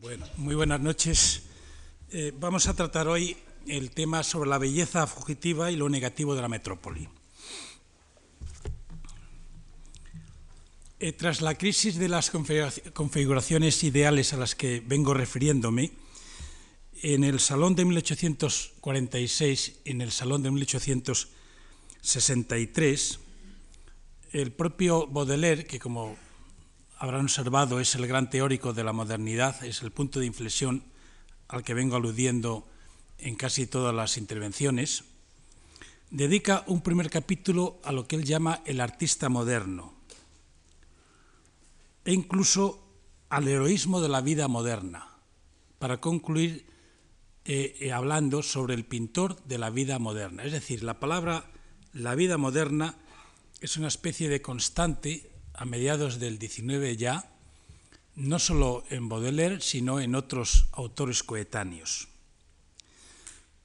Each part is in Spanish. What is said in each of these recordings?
Bueno, muy buenas noches. Eh, vamos a tratar hoy el tema sobre la belleza fugitiva y lo negativo de la metrópoli. Eh, tras la crisis de las configuraciones ideales a las que vengo refiriéndome, en el Salón de 1846 y en el Salón de 1863, el propio Baudelaire, que como habrán observado es el gran teórico de la modernidad, es el punto de inflexión al que vengo aludiendo en casi todas las intervenciones, dedica un primer capítulo a lo que él llama el artista moderno e incluso al heroísmo de la vida moderna, para concluir eh, eh, hablando sobre el pintor de la vida moderna. Es decir, la palabra la vida moderna es una especie de constante a mediados del XIX ya, no solo en Baudelaire, sino en otros autores coetáneos.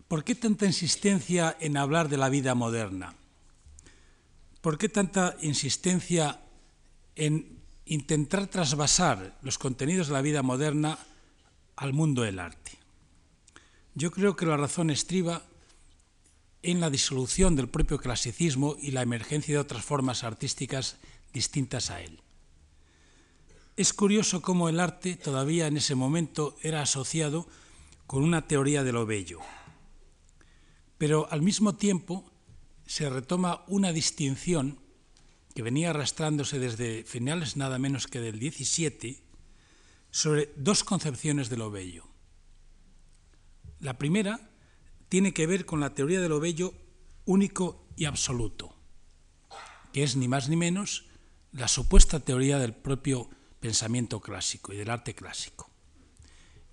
¿Por qué tanta insistencia en hablar de la vida moderna? ¿Por qué tanta insistencia en intentar trasvasar los contenidos de la vida moderna al mundo del arte? Yo creo que la razón estriba en la disolución del propio clasicismo y la emergencia de otras formas artísticas distintas a él. Es curioso cómo el arte todavía en ese momento era asociado con una teoría de lo bello, pero al mismo tiempo se retoma una distinción que venía arrastrándose desde finales nada menos que del 17 sobre dos concepciones de lo bello. La primera tiene que ver con la teoría de lo bello único y absoluto, que es ni más ni menos la supuesta teoría del propio pensamiento clásico y del arte clásico.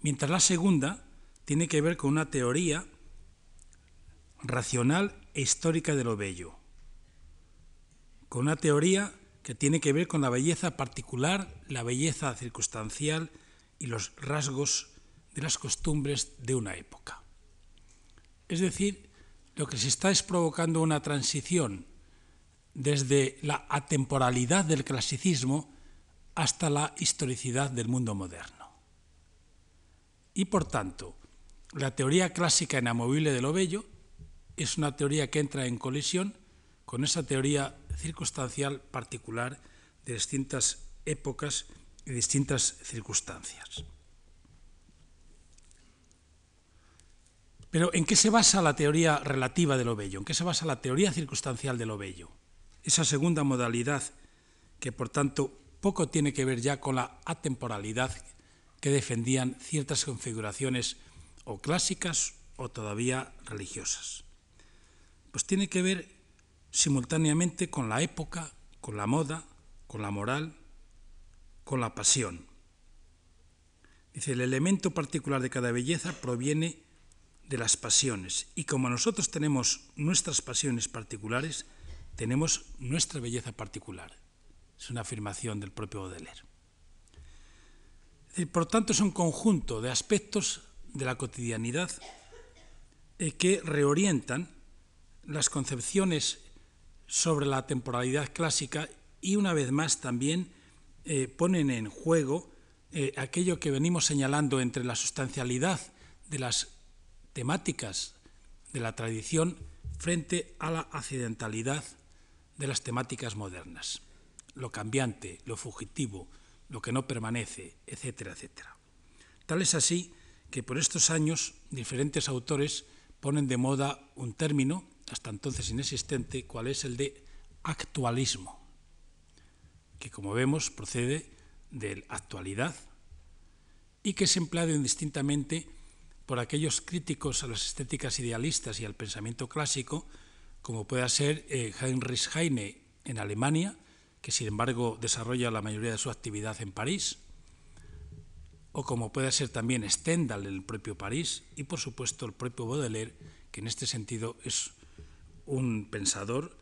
Mientras la segunda tiene que ver con una teoría racional e histórica de lo bello, con una teoría que tiene que ver con la belleza particular, la belleza circunstancial y los rasgos de las costumbres de una época. Es decir, lo que se está es provocando una transición desde la atemporalidad del clasicismo hasta la historicidad del mundo moderno. Y por tanto, la teoría clásica inamovible de lo bello es una teoría que entra en colisión con esa teoría circunstancial particular de distintas épocas y distintas circunstancias. Pero ¿en qué se basa la teoría relativa de lo bello? ¿En qué se basa la teoría circunstancial de lo bello? Esa segunda modalidad que por tanto poco tiene que ver ya con la atemporalidad que defendían ciertas configuraciones o clásicas o todavía religiosas. Pues tiene que ver simultáneamente con la época, con la moda, con la moral, con la pasión. Dice, el elemento particular de cada belleza proviene de las pasiones y como nosotros tenemos nuestras pasiones particulares, tenemos nuestra belleza particular. Es una afirmación del propio Baudelaire. Por tanto, es un conjunto de aspectos de la cotidianidad eh, que reorientan las concepciones sobre la temporalidad clásica y una vez más también eh, ponen en juego eh, aquello que venimos señalando entre la sustancialidad de las temáticas de la tradición frente a la accidentalidad de las temáticas modernas, lo cambiante, lo fugitivo, lo que no permanece, etcétera, etcétera. Tal es así que por estos años diferentes autores ponen de moda un término, hasta entonces inexistente, cual es el de actualismo, que como vemos procede de actualidad y que es empleado indistintamente por aquellos críticos a las estéticas idealistas y al pensamiento clásico, como pueda ser eh, Heinrich Heine en Alemania, que sin embargo desarrolla la mayoría de su actividad en París, o como puede ser también Stendhal en el propio París, y por supuesto el propio Baudelaire, que en este sentido es un pensador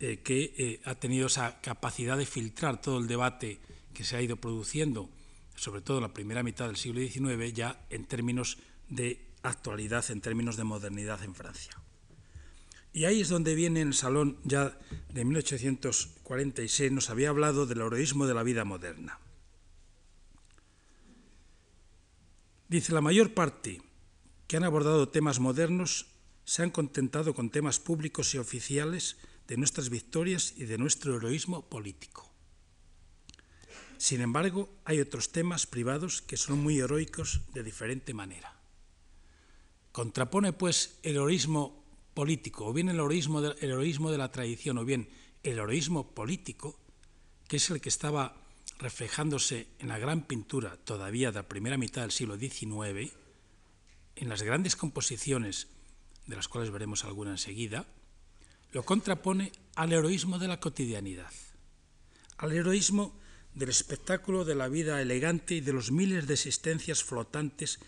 eh, que eh, ha tenido esa capacidad de filtrar todo el debate que se ha ido produciendo, sobre todo en la primera mitad del siglo XIX, ya en términos de actualidad, en términos de modernidad en Francia. Y ahí es donde viene el Salón ya de 1846, nos había hablado del heroísmo de la vida moderna. Dice, la mayor parte que han abordado temas modernos se han contentado con temas públicos y oficiales de nuestras victorias y de nuestro heroísmo político. Sin embargo, hay otros temas privados que son muy heroicos de diferente manera. Contrapone, pues, el heroísmo político, o bien el heroísmo, de, el heroísmo de la tradición, o bien el heroísmo político, que es el que estaba reflejándose en la gran pintura todavía de la primera mitad del siglo XIX, en las grandes composiciones, de las cuales veremos alguna enseguida, lo contrapone al heroísmo de la cotidianidad, al heroísmo del espectáculo de la vida elegante y de los miles de existencias flotantes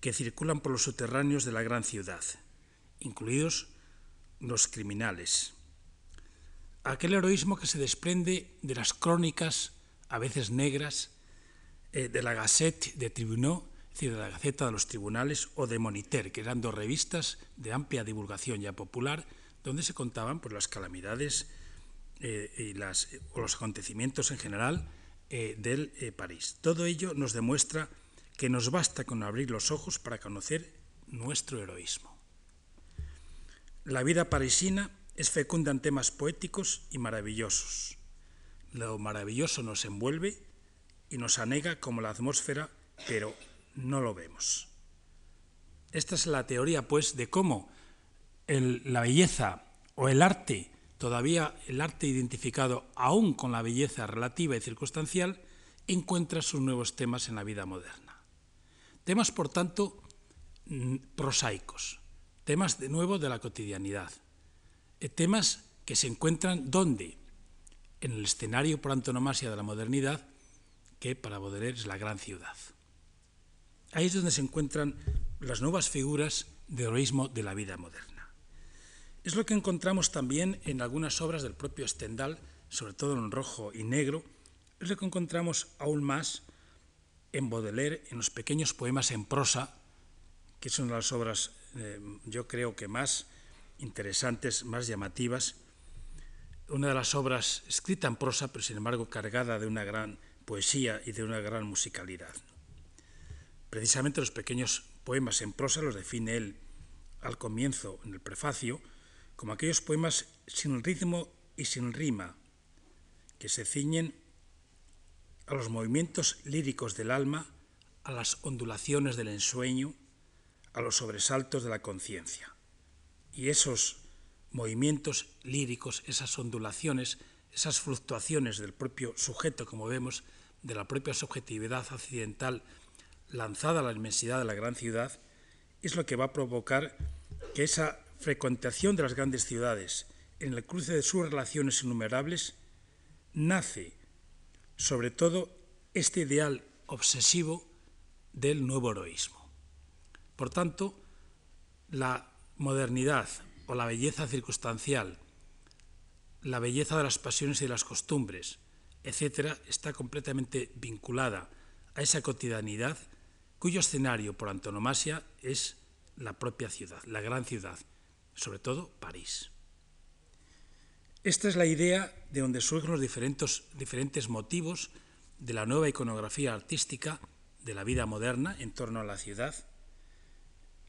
que circulan por los subterráneos de la gran ciudad, incluidos los criminales. Aquel heroísmo que se desprende de las crónicas, a veces negras, eh, de la Gazette de Tribunaux, es decir, de la Gaceta de los Tribunales, o de Moniteur, que eran dos revistas de amplia divulgación ya popular, donde se contaban pues, las calamidades eh, y las, o los acontecimientos en general eh, del París. Todo ello nos demuestra que nos basta con abrir los ojos para conocer nuestro heroísmo. La vida parisina es fecunda en temas poéticos y maravillosos. Lo maravilloso nos envuelve y nos anega como la atmósfera, pero no lo vemos. Esta es la teoría, pues, de cómo la belleza o el arte todavía el arte identificado aún con la belleza relativa y circunstancial, encuentra sus nuevos temas en la vida moderna. Temas, por tanto, prosaicos, temas de nuevo de la cotidianidad, eh, temas que se encuentran ¿dónde? En el escenario por antonomasia de la modernidad, que para Baudelaire es la gran ciudad. Ahí es donde se encuentran las nuevas figuras de heroísmo de la vida moderna. Es lo que encontramos también en algunas obras del propio Stendhal, sobre todo en rojo y negro, es lo que encontramos aún más en Baudelaire, en los pequeños poemas en prosa, que son las obras, eh, yo creo que más interesantes, más llamativas. Una de las obras escrita en prosa, pero sin embargo cargada de una gran poesía y de una gran musicalidad. Precisamente los pequeños poemas en prosa los define él al comienzo, en el prefacio, como aquellos poemas sin ritmo y sin rima, que se ciñen a los movimientos líricos del alma, a las ondulaciones del ensueño, a los sobresaltos de la conciencia. Y esos movimientos líricos, esas ondulaciones, esas fluctuaciones del propio sujeto, como vemos, de la propia subjetividad accidental lanzada a la inmensidad de la gran ciudad, es lo que va a provocar que esa frecuentación de las grandes ciudades, en el cruce de sus relaciones innumerables, nace sobre todo este ideal obsesivo del nuevo heroísmo. Por tanto, la modernidad o la belleza circunstancial, la belleza de las pasiones y de las costumbres, etcétera, está completamente vinculada a esa cotidianidad cuyo escenario por antonomasia es la propia ciudad, la gran ciudad, sobre todo París. Esta es la idea de donde surgen los diferentes, diferentes motivos de la nueva iconografía artística de la vida moderna en torno a la ciudad.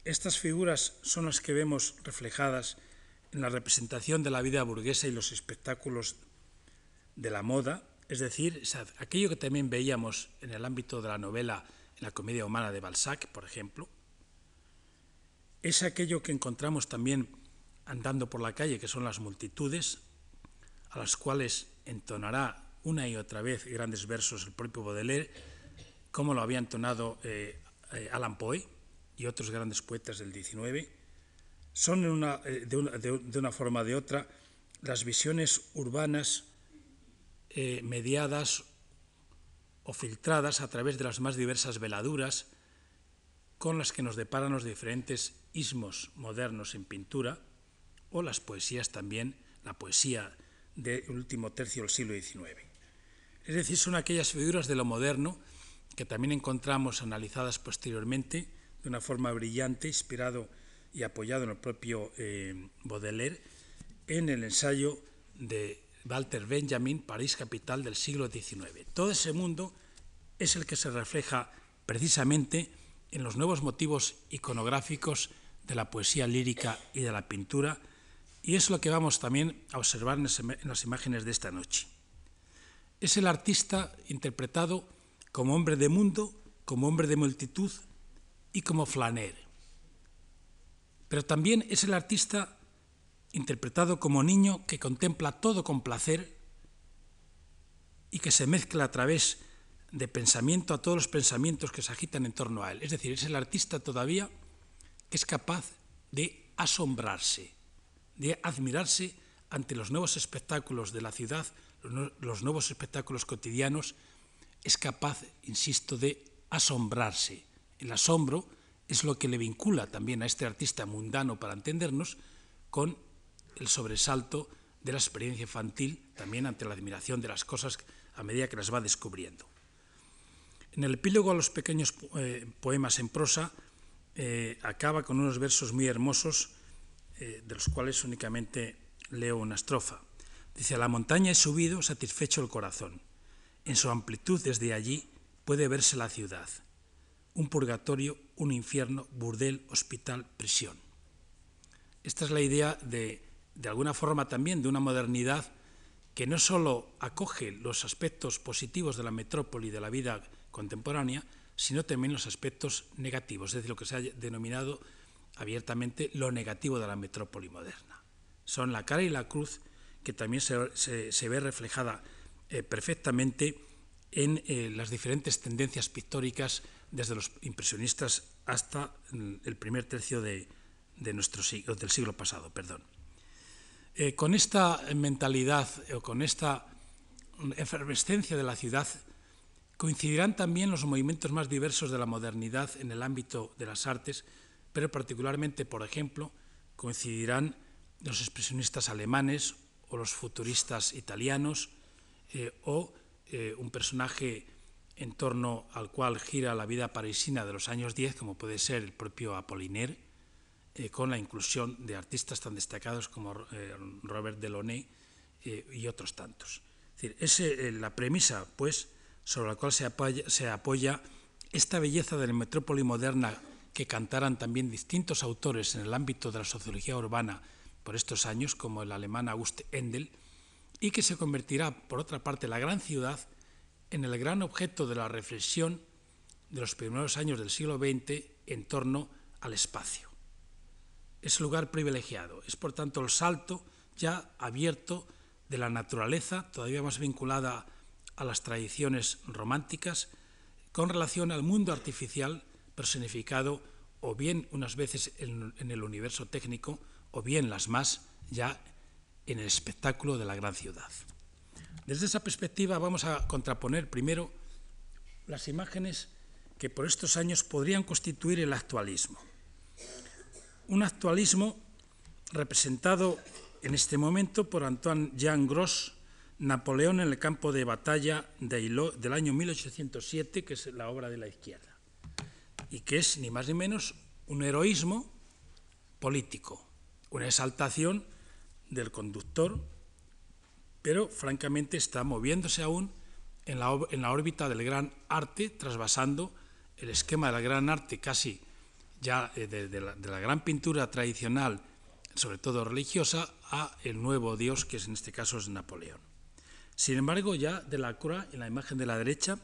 Estas figuras son las que vemos reflejadas en la representación de la vida burguesa y los espectáculos de la moda, es decir, aquello que también veíamos en el ámbito de la novela, en la comedia humana de Balzac, por ejemplo, es aquello que encontramos también andando por la calle, que son las multitudes, a las cuales entonará una y otra vez grandes versos el propio Baudelaire, como lo había entonado eh, eh, Alan Poe y otros grandes poetas del XIX, son eh, de, una, forma o de otra las visiones urbanas mediadas o filtradas a través de las más diversas veladuras con las que nos deparan los diferentes ismos modernos en pintura o las poesías también, la poesía del último tercio del siglo XIX. Es decir, son aquellas figuras de lo moderno que también encontramos analizadas posteriormente de una forma brillante, inspirado y apoyado en el propio eh, Baudelaire, en el ensayo de Walter Benjamin, París capital del siglo XIX. Todo ese mundo es el que se refleja precisamente en los nuevos motivos iconográficos de la poesía lírica y de la pintura, y es lo que vamos también a observar en las imágenes de esta noche. Es el artista interpretado como hombre de mundo, como hombre de multitud y como flaner. Pero también es el artista interpretado como niño que contempla todo con placer y que se mezcla a través de pensamiento a todos los pensamientos que se agitan en torno a él. Es decir, es el artista todavía que es capaz de asombrarse, de admirarse ante los nuevos espectáculos de la ciudad, los nuevos espectáculos cotidianos, es capaz, insisto, de asombrarse. El asombro es lo que le vincula también a este artista mundano, para entendernos, con el sobresalto de la experiencia infantil, también ante la admiración de las cosas a medida que las va descubriendo. En el epílogo a los pequeños eh, poemas en prosa eh, acaba con unos versos muy hermosos, eh, de los cuales únicamente leo una estrofa. Dice, a la montaña he subido satisfecho el corazón. En su amplitud desde allí puede verse la ciudad. Un purgatorio, un infierno, burdel, hospital, prisión. Esta es la idea de, de alguna forma también, de una modernidad que no solo acoge los aspectos positivos de la metrópoli, de la vida contemporánea, sino también los aspectos negativos, es decir, lo que se ha denominado abiertamente lo negativo de la metrópoli moderna. Son la cara y la cruz que también se, ve reflejada eh, perfectamente en eh, las diferentes tendencias pictóricas desde los impresionistas hasta el primer tercio de, nuestro siglo, del siglo pasado. Perdón. Eh, con esta mentalidad o con esta efervescencia de la ciudad coincidirán también los movimientos más diversos de la modernidad en el ámbito de las artes, pero particularmente, por ejemplo, coincidirán los expresionistas alemanes o los futuristas italianos eh, o eh, un personaje en torno al cual gira la vida parisina de los años 10, como puede ser el propio Apollinaire, eh, con la inclusión de artistas tan destacados como Robert Delaunay y otros tantos. Es decir, la premisa, pues, sobre la cual se apoya, se apoya esta belleza de la metrópoli moderna que cantaran también distintos autores en el ámbito de la sociología urbana por estos años, como el alemán August Endel, y que se convertirá, por otra parte, la gran ciudad en el gran objeto de la reflexión de los primeros años del siglo XX en torno al espacio. Es lugar privilegiado, es por tanto el salto ya abierto de la naturaleza, todavía más vinculada a las tradiciones románticas, con relación al mundo artificial personificado o bien unas veces en, el universo técnico o bien las más ya en el espectáculo de la gran ciudad. Desde esa perspectiva vamos a contraponer primero las imágenes que por estos años podrían constituir el actualismo. Un actualismo representado en este momento por Antoine Jean Gros, Napoleón en el campo de batalla del año 1807, que es la obra de la izquierda y que es ni más ni menos un heroísmo político, una exaltación del conductor, pero francamente está moviéndose aún en la, órbita del gran arte, trasvasando el esquema del gran arte casi ya eh, de, la, gran pintura tradicional, sobre todo religiosa, a el nuevo dios, que es, en este caso es Napoleón. Sin embargo, ya de la cura, en la imagen de la derecha,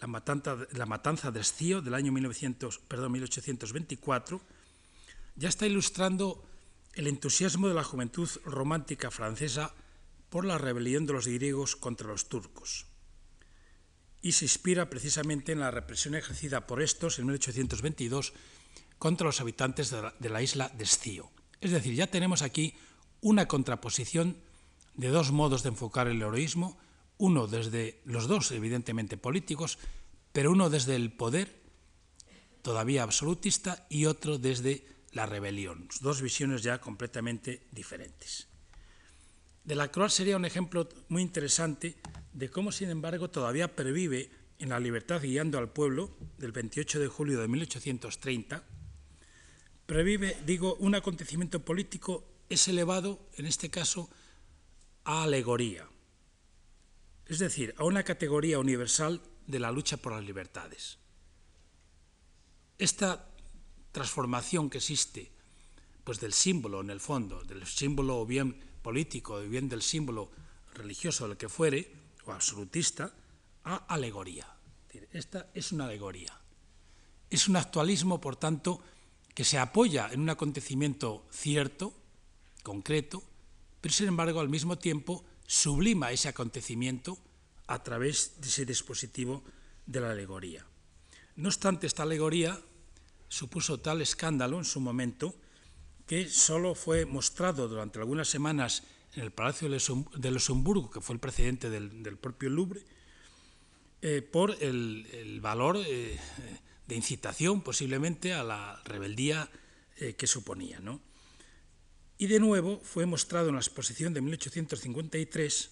la matanza, la matanza de Escío del año 1900, perdón, 1824, ya está ilustrando el entusiasmo de la juventud romántica francesa por la rebelión de los griegos contra los turcos. Y se inspira precisamente en la represión ejercida por estos en 1822 contra los habitantes de la, de la isla de Escío. Es decir, ya tenemos aquí una contraposición de dos modos de enfocar el heroísmo uno desde los dos, evidentemente políticos, pero uno desde el poder, todavía absolutista, y otro desde la rebelión. Dos visiones ya completamente diferentes. De la Croix sería un ejemplo muy interesante de cómo, sin embargo, todavía pervive en la libertad guiando al pueblo del 28 de julio de 1830, previve, digo, un acontecimiento político es elevado, en este caso, a alegoría es decir, a una categoría universal de la lucha por las libertades. esta transformación que existe pues del símbolo en el fondo, del símbolo o bien político o bien del símbolo religioso, el que fuere, o absolutista, a alegoría. Esta es una alegoría. Es un actualismo, por tanto, que se apoya en un acontecimiento cierto, concreto, pero sin embargo al mismo tiempo sublima ese acontecimiento a través de ese dispositivo de la alegoría. No obstante, esta alegoría supuso tal escándalo en su momento que solo fue mostrado durante algunas semanas en el Palacio de Luxemburgo, que fue el precedente del, propio Louvre, eh, por el, valor eh, de incitación posiblemente a la rebeldía eh, que suponía. Y de nuevo fue mostrado en la exposición de 1853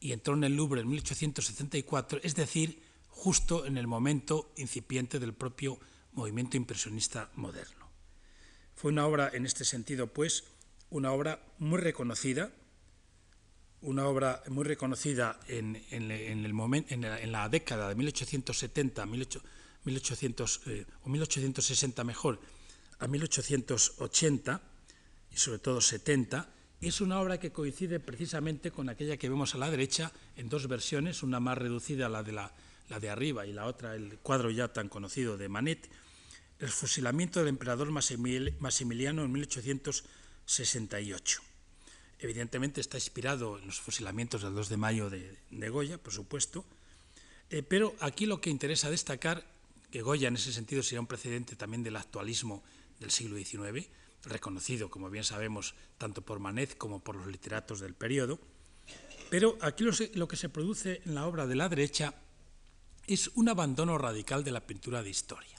y entró en el Louvre en 1874, es decir, justo en el momento incipiente del propio movimiento impresionista moderno. Fue una obra, en este sentido, pues, una obra muy reconocida, una obra muy reconocida en, el en, la, década de 1870, 1800, eh, o 1860 mejor, a 1880 y sobre todo 70, y es una obra que coincide precisamente con aquella que vemos a la derecha en dos versiones, una más reducida, la de, la de arriba, y la otra, el cuadro ya tan conocido de Manet, el fusilamiento del emperador Maximiliano en 1868. Evidentemente está inspirado en los fusilamientos del 2 de mayo de, Goya, por supuesto, eh, pero aquí lo que interesa destacar, que Goya en ese sentido sería un precedente también del actualismo del siglo XIX, reconocido, como bien sabemos, tanto por Manet como por los literatos del periodo, pero aquí lo que se produce en la obra de la derecha es un abandono radical de la pintura de historia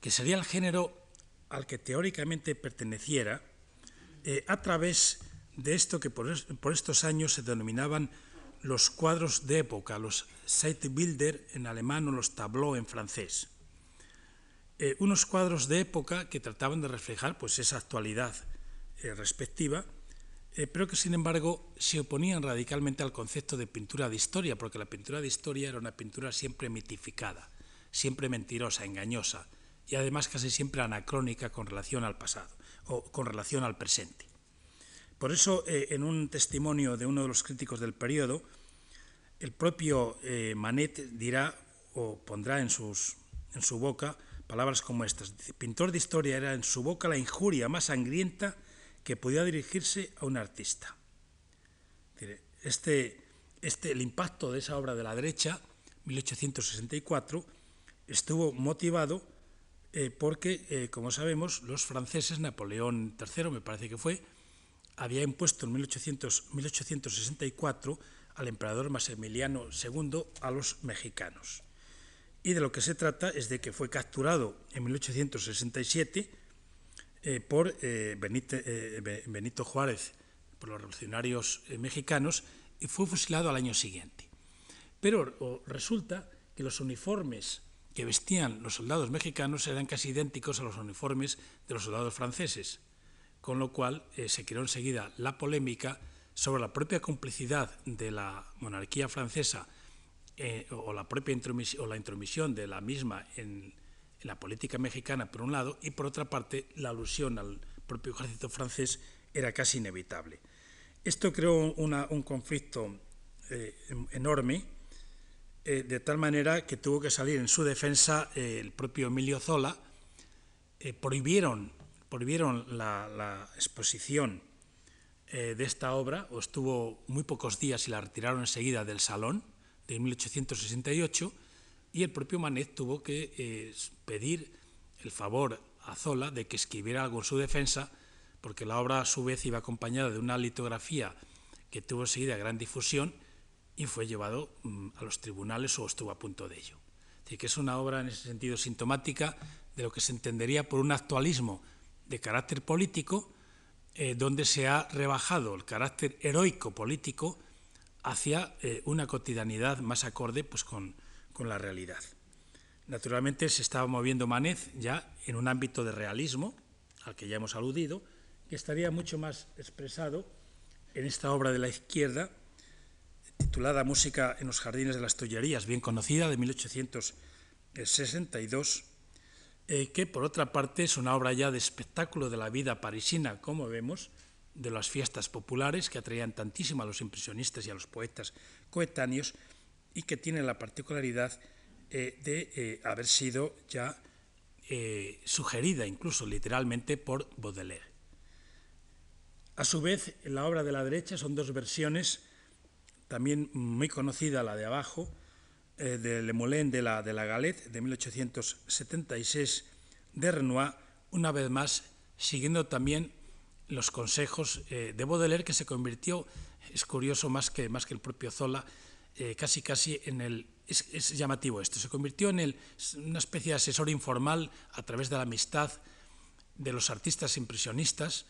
que sería el género al que teóricamente perteneciera, eh, a través de esto que por, estos años se denominaban los cuadros de época, los Zeitbilder en alemán o los tableaux en francés. Eh, unos cuadros de época que trataban de reflejar pues, esa actualidad eh, respectiva, pero que sin embargo se oponían radicalmente al concepto de pintura de historia, porque la pintura de historia era una pintura siempre mitificada, siempre mentirosa, engañosa, y además casi siempre anacrónica con relación al pasado o con relación al presente. Por eso, eh, en un testimonio de uno de los críticos del periodo, el propio eh, Manet dirá o pondrá en, sus, en su boca palabras como estas. pintor de historia era en su boca la injuria más sangrienta que podía dirigirse a un artista. Este, este, el impacto de esa obra de la derecha, 1864, estuvo motivado eh, porque, eh, como sabemos, los franceses, Napoleón III me parece que fue, había impuesto en 1864 al emperador Maximiliano II a los mexicanos. Y de lo que se trata es de que fue capturado en 1867 eh, por Benito Juárez, por los revolucionarios mexicanos, y fue fusilado al año siguiente. Pero resulta que los uniformes que vestían los soldados mexicanos eran casi idénticos a los uniformes de los soldados franceses, con lo cual eh, se creó enseguida la polémica sobre la propia complicidad de la monarquía francesa eh, o la propia intromisión, o la intromisión de la misma en, la política mexicana, por un lado, y por otra parte, la alusión al propio ejército francés era casi inevitable. Esto creó un conflicto eh, enorme eh, de tal manera que tuvo que salir en su defensa eh, el propio Emilio Zola. Eh, prohibieron, prohibieron la, exposición de esta obra, o estuvo muy pocos días y la retiraron enseguida del salón de 1868, y el propio Manet tuvo que pedir el favor a Zola de que escribiera algo en su defensa, porque la obra a su vez iba acompañada de una litografía que tuvo enseguida gran difusión y fue llevado mm, a los tribunales o estuvo a punto de ello. Es que es una obra en ese sentido sintomática de lo que se entendería por un actualismo de carácter político, eh, donde se ha rebajado el carácter heroico político hacia eh, una cotidianidad más acorde pues, con, con, la realidad. Naturalmente se estaba moviendo Manet ya en un ámbito de realismo, al que ya hemos aludido, que estaría mucho más expresado en esta obra de la izquierda, titulada Música en los Jardines de las Tullerías, bien conocida, de 1862, eh, que por otra parte es una obra ya de espectáculo de la vida parisina, como vemos, de las fiestas populares que atraían tantísimo a los impresionistas y a los poetas coetáneos y que tiene la particularidad eh, de eh, haber sido ya sugerida incluso literalmente por Baudelaire. A su vez, en la obra de la derecha son dos versiones, también muy conocida la de abajo, de Le Moulin de la, de la Galette de 1876 de Renoir, una vez más siguiendo también los consejos eh, de Baudelaire, que se convirtió, es curioso más que, más que el propio Zola, eh, casi casi en el... Es, llamativo esto, se convirtió en el, una especie de asesor informal a través de la amistad de los artistas impresionistas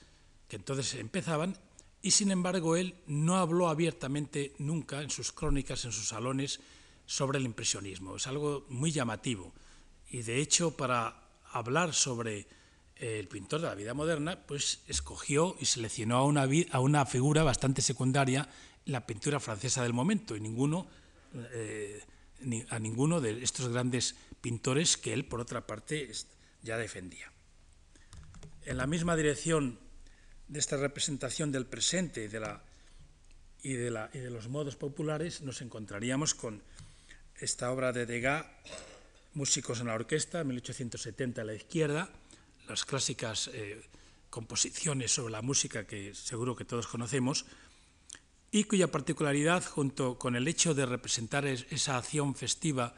que entonces empezaban y sin embargo él no habló abiertamente nunca en sus crónicas, en sus salones, sobre el impresionismo. Es algo muy llamativo y de hecho para hablar sobre el pintor de la vida moderna, pues escogió y seleccionó a una, a una figura bastante secundaria en la pintura francesa del momento y ninguno, eh, a ninguno de estos grandes pintores que él, por otra parte, ya defendía. En la misma dirección de esta representación del presente y de, la, y de, la, y de los modos populares nos encontraríamos con esta obra de Degas, Músicos en la Orquesta, 1870 a la izquierda, las clásicas eh, composiciones sobre la música que seguro que todos conocemos, y cuya particularidad, junto con el hecho de representar esa acción festiva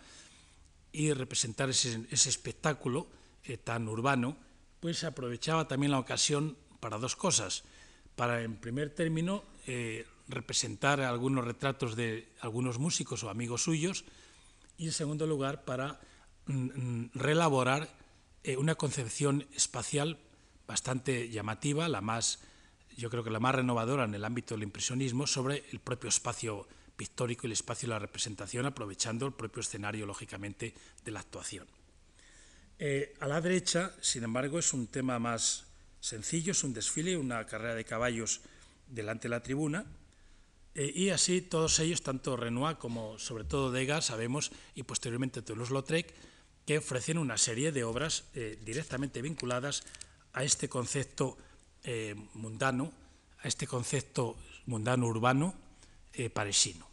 y representar ese, espectáculo eh, tan urbano, pues aprovechaba también la ocasión para dos cosas. Para, en primer término, eh, representar algunos retratos de algunos músicos o amigos suyos, y en segundo lugar, para mm, mm, reelaborar eh, una concepción espacial bastante llamativa, la más, yo creo que la más renovadora en el ámbito del impresionismo, sobre el propio espacio pictórico y el espacio de la representación, aprovechando el propio escenario, lógicamente, de la actuación. Eh, a la derecha, sin embargo, es un tema más sencillo, es un desfile, una carrera de caballos delante de la tribuna, eh, y así todos ellos, tanto Renoir como sobre todo Degas, sabemos, y posteriormente Toulouse-Lautrec, que ofrecen una serie de obras eh, directamente vinculadas a este concepto eh, mundano, a este concepto mundano urbano parisino.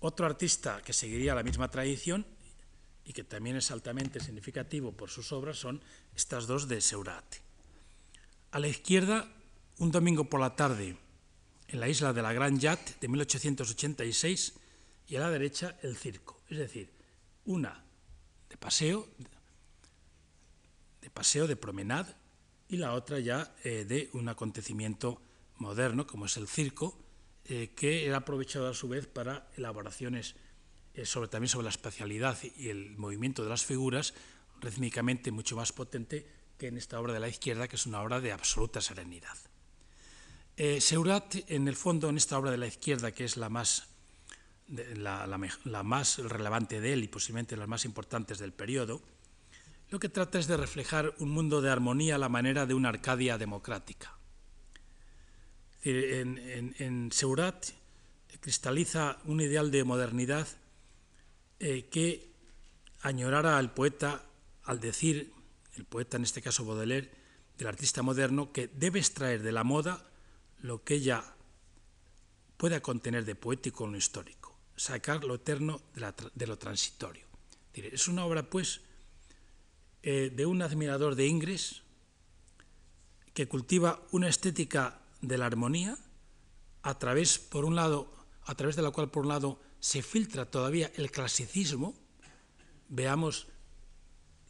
Otro artista que seguiría la misma tradición y que también es altamente significativo por sus obras son estas dos de Seurat. A la izquierda, un domingo por la tarde, en la isla de la Gran Yat de 1886 y a la derecha el circo, es decir, una de paseo, de paseo, de promenade y la otra ya eh, de un acontecimiento moderno como es el circo, eh, que era aprovechado a su vez para elaboraciones eh, sobre, también sobre la espacialidad y el movimiento de las figuras, rítmicamente mucho más potente que en esta obra de la izquierda, que es una obra de absoluta serenidad. Eh, Seurat, en el fondo, en esta obra de la izquierda, que es la más, la, más relevante de él y posiblemente las más importantes del periodo, lo que trata es de reflejar un mundo de armonía a la manera de una Arcadia democrática. En, Seurat cristaliza un ideal de modernidad eh, que añorara al poeta al decir, el poeta en este caso Baudelaire, del artista moderno, que debe extraer de la moda lo que ella pueda contener de poético o lo histórico, sacar lo eterno de, lo transitorio. Es una obra, pues, eh, de un admirador de Ingres que cultiva una estética de la armonía a través, por un lado, a través de la cual, por un lado, se filtra todavía el clasicismo. Veamos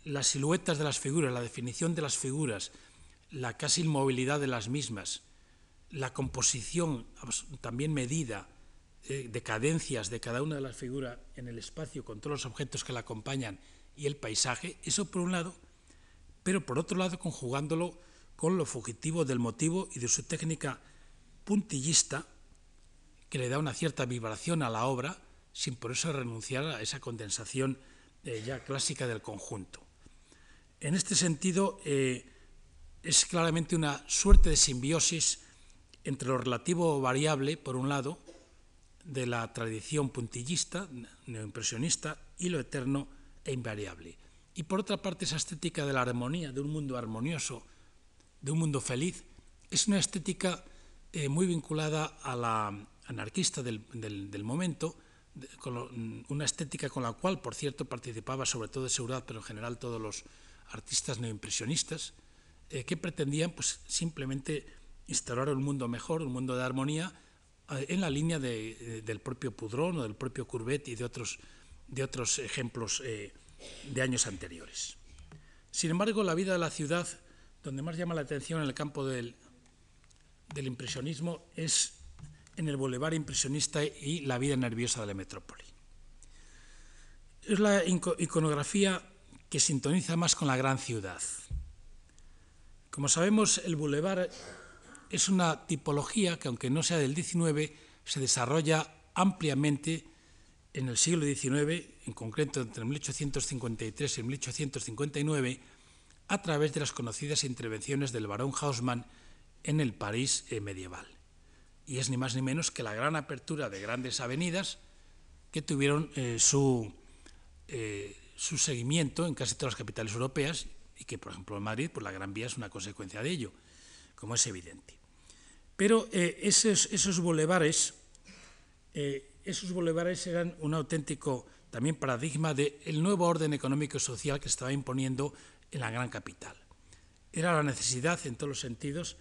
las siluetas de las figuras, la definición de las figuras, la casi inmovilidad de las mismas, la composición también medida eh, de cadencias de cada una de las figuras en el espacio con todos los objetos que la acompañan y el paisaje, eso por un lado, pero por otro lado conjugándolo con lo fugitivo del motivo y de su técnica puntillista que le da una cierta vibración a la obra sin por eso renunciar a esa condensación eh, ya clásica del conjunto. En este sentido, eh, es claramente una suerte de simbiosis entre lo relativo variable, por un lado, de la tradición puntillista, neoimpresionista, y lo eterno e invariable. y por otra parte esa estética de la armonía, de un mundo armonioso, de un mundo feliz, es una estética eh, muy vinculada a la anarquista del, momento, una estética con la cual, por cierto, participaba sobre todo de Seguridad, pero en general todos los artistas neoimpresionistas, eh, que pretendían pues, simplemente instaurar un mundo mejor, un mundo de armonía, eh, en la línea del propio Pudrón o del propio Courbet y de otros, de otros ejemplos de años anteriores. Sin embargo, la vida de la ciudad, donde más llama la atención en el campo del, del impresionismo, es en el bulevar impresionista y la vida nerviosa de la metrópoli. Es la iconografía que sintoniza más con la gran ciudad. Como sabemos, el bulevar es una tipología que, aunque no sea del XIX, se desarrolla ampliamente en el siglo XIX, en concreto entre 1853 y 1859, a través de las conocidas intervenciones del barón Haussmann en el París medieval. Y es ni más ni menos que la gran apertura de grandes avenidas que tuvieron eh, su, eh, su, seguimiento en casi todas las capitales europeas y que, por ejemplo, en Madrid, pues la Gran Vía es una consecuencia de ello, como es evidente. Pero esos, esos bulevares esos bulevares eran un auténtico también paradigma del nuevo orden económico y social que estaba imponiendo en la gran capital. Era la necesidad en todos los sentidos,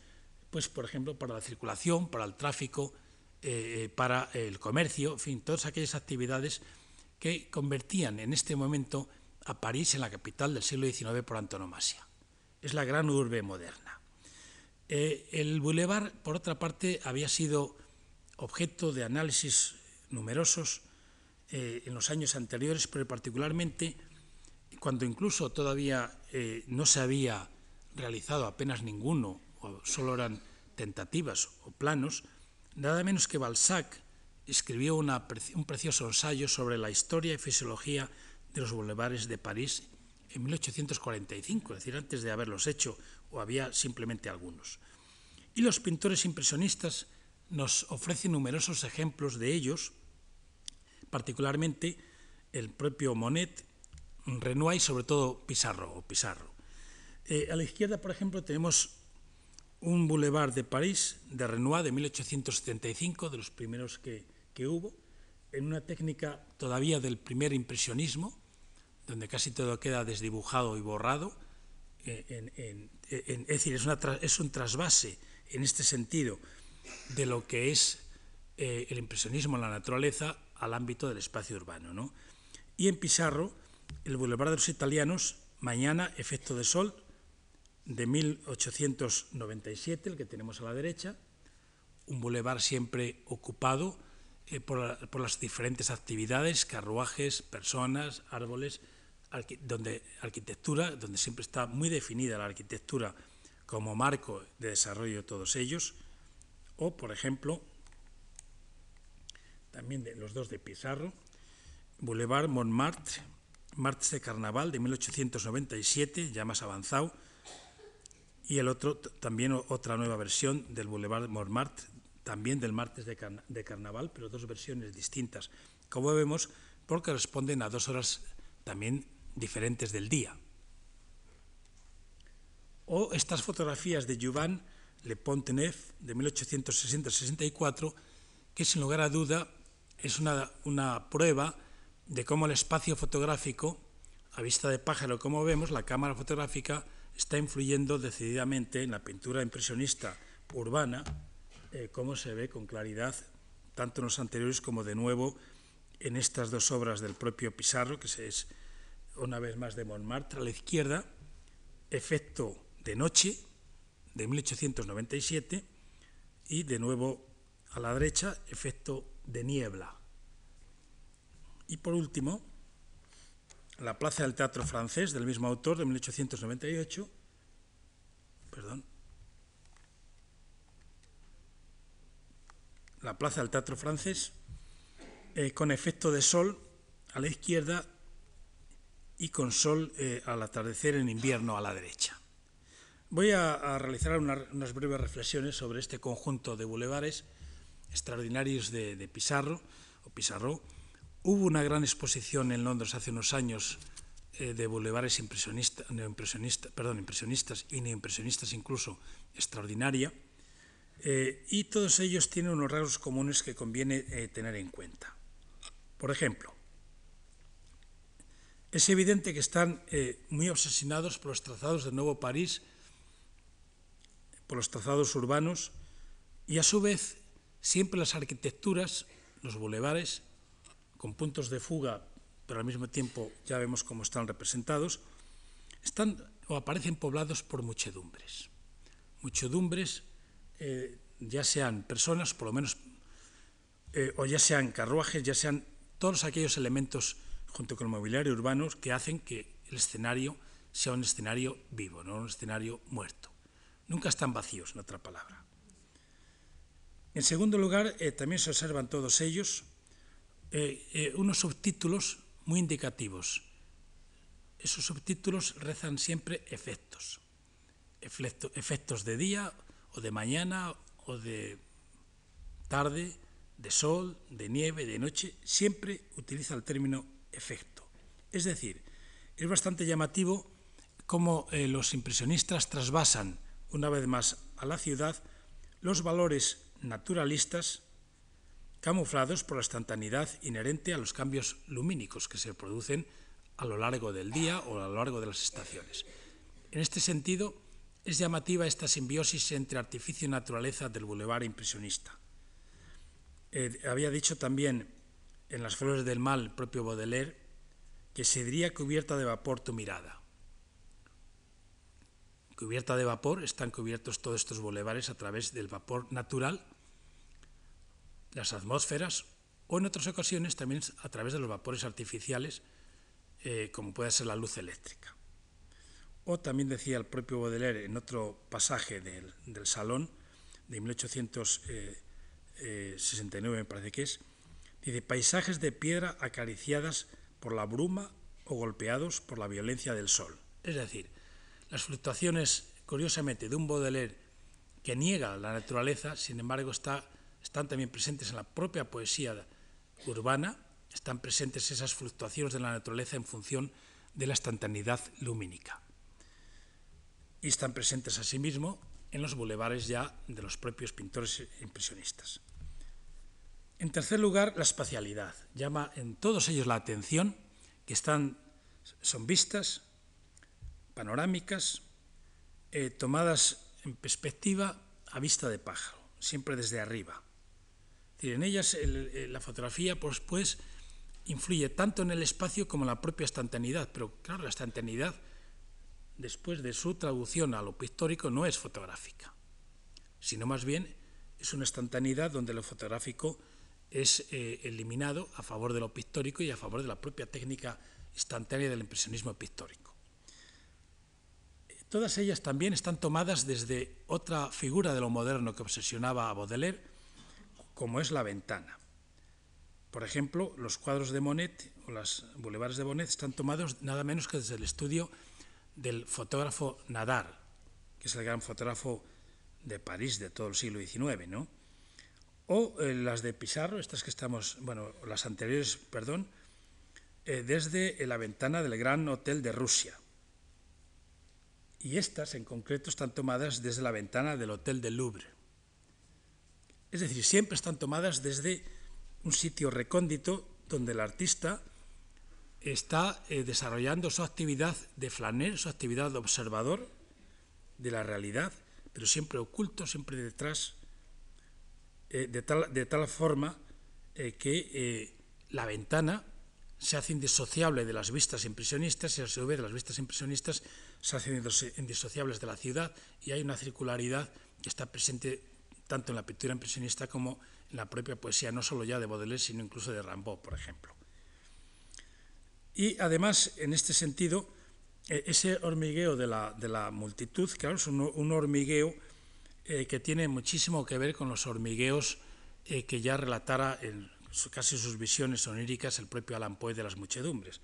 pues por ejemplo, para la circulación, para el tráfico, eh, para el comercio, en fin, todas aquellas actividades que convertían en este momento a París en la capital del siglo XIX por antonomasia. Es la gran urbe moderna. Eh, el bulevar, por otra parte, había sido objeto de análisis numerosos eh, en los años anteriores, pero particularmente cuando incluso todavía eh, no se había realizado apenas ninguno, o solo eran tentativas o planos, nada menos que Balzac escribió un precioso ensayo sobre la historia y fisiología de los bulevares de París en 1845, es decir, antes de haberlos hecho, o había simplemente algunos. Y los pintores impresionistas nos ofrecen numerosos ejemplos de ellos, particularmente el propio Monet, Renoir y sobre todo Pizarro. O Pizarro. Eh, a la izquierda, por ejemplo, tenemos un boulevard de París de Renoir de 1875, de los primeros que, hubo, en una técnica todavía del primer impresionismo, donde casi todo queda desdibujado y borrado. Eh, es decir, es, es, un trasvase en este sentido de lo que es eh, el impresionismo en la naturaleza al ámbito del espacio urbano. ¿no? Y en Pizarro, el Boulevard de los Italianos, mañana, efecto de sol, de 1897, el que tenemos a la derecha, un boulevard siempre ocupado eh, por, las diferentes actividades, carruajes, personas, árboles, donde arquitectura, donde siempre está muy definida la arquitectura como marco de desarrollo de todos ellos, o, por ejemplo, también los dos de Pizarro, Boulevard Montmartre, Martes de Carnaval de 1897, ya más avanzado, y el otro también otra nueva versión del Boulevard Montmartre, también del martes de, Carnaval, pero dos versiones distintas, como vemos, porque responden a dos horas también diferentes del día. O estas fotografías de Jovan Le Pont-Neuf de 1860-64, que sin lugar a duda es una, prueba de cómo el espacio fotográfico, a vista de pájaro, como vemos, la cámara fotográfica está influyendo decididamente en la pintura impresionista urbana, eh, como se ve con claridad, tanto en los anteriores como de nuevo en estas dos obras del propio Pizarro, que es una vez más de Montmartre, a la izquierda, Efecto de Noche, de 1897, y de nuevo a la derecha, Efecto de niebla. Y por último, la Plaza del Teatro Francés, del mismo autor, de 1898, perdón, la Plaza del Teatro Francés, eh, con efecto de sol a la izquierda y con sol eh, al atardecer en invierno a la derecha. Voy a, realizar unas breves reflexiones sobre este conjunto de bulevares extraordinarios de, Pizarro o Pizarro. Hubo una gran exposición en Londres hace unos años eh, de bulevares impresionistas, perdón, impresionistas y neoimpresionistas incluso extraordinaria, eh, y todos ellos tienen unos rasgos comunes que conviene eh, tener en cuenta. Por ejemplo, es evidente que están muy obsesionados por los trazados de Nuevo París, por los trazados urbanos, y a su vez siempre las arquitecturas, los bulevares, con puntos de fuga pero al mismo tiempo ya vemos cómo están representados, están o aparecen poblados por muchedumbres. Muchedumbres, eh, ya sean personas, por lo menos, eh, o ya sean carruajes, ya sean todos aquellos elementos junto con el mobiliario urbano que hacen que el escenario sea un escenario vivo, no un escenario muerto. Nunca están vacíos, en otra palabra. En segundo lugar, eh, también se observan todos ellos unos subtítulos muy indicativos. Esos subtítulos rezan siempre efectos, efectos de día o de mañana o de tarde, de sol, de nieve, de noche, siempre utiliza el término efecto. Es decir, es bastante llamativo cómo eh, los impresionistas trasvasan una vez más a la ciudad los valores naturalistas camuflados por la instantaneidad inherente a los cambios lumínicos que se producen a lo largo del día o a lo largo de las estaciones. En este sentido, es llamativa esta simbiosis entre artificio y naturaleza del boulevard impresionista. Eh, había dicho también en Las Flores del Mal propio Baudelaire que se diría cubierta de vapor tu mirada. Cubierta de vapor están cubiertos todos estos bulevares a través del vapor natural las atmósferas o en otras ocasiones también a través de los vapores artificiales, eh, como puede ser la luz eléctrica. O también decía el propio Baudelaire en otro pasaje del, Salón de 1869, eh, me parece que es, dice, paisajes de piedra acariciadas por la bruma o golpeados por la violencia del sol. Es decir, las fluctuaciones, curiosamente, de un Baudelaire que niega la naturaleza, sin embargo, está están también presentes en la propia poesía urbana, están presentes esas fluctuaciones de la naturaleza en función de la instantaneidad lumínica. Y están presentes asimismo en los bulevares ya de los propios pintores impresionistas. En tercer lugar, la espacialidad. Llama en todos ellos la atención que están, son vistas panorámicas eh, tomadas en perspectiva a vista de pájaro, siempre desde arriba en ellas eh, la fotografía pues, pues, influye tanto en el espacio como en la propia instantaneidad, pero claro, la instantaneidad, después de su traducción a lo pictórico, no es fotográfica, sino más bien es una instantaneidad donde lo fotográfico es eh, eliminado a favor de lo pictórico y a favor de la propia técnica instantánea del impresionismo pictórico. Todas ellas también están tomadas desde otra figura de lo moderno que obsesionaba a Baudelaire, como es la ventana. Por ejemplo, los cuadros de Monet o los bulevares de Monet están tomados nada menos que desde el estudio del fotógrafo Nadar, que es el gran fotógrafo de París de todo el siglo XIX, ¿no? O eh, las de Pizarro, estas que estamos, bueno, las anteriores, perdón, eh, desde la ventana del Gran Hotel de Rusia. Y estas en concreto están tomadas desde la ventana del Hotel del Louvre. Es decir, siempre están tomadas desde un sitio recóndito donde el artista está eh, desarrollando su actividad de flaner, su actividad de observador de la realidad, pero siempre oculto, siempre detrás, eh, de, tal, forma eh, que la ventana se hace indisociable de las vistas impresionistas y a su vez las vistas impresionistas se hacen indisociables de la ciudad y hay una circularidad que está presente tanto en la pintura impresionista como en la propia poesía, no solo ya de Baudelaire, sino incluso de Rimbaud, por ejemplo. Y además, en este sentido, eh, ese hormigueo de la, multitud, claro, es un, hormigueo eh, que tiene muchísimo que ver con los hormigueos eh, que ya relatara en casi sus visiones oníricas el propio Alan Poe de las muchedumbres.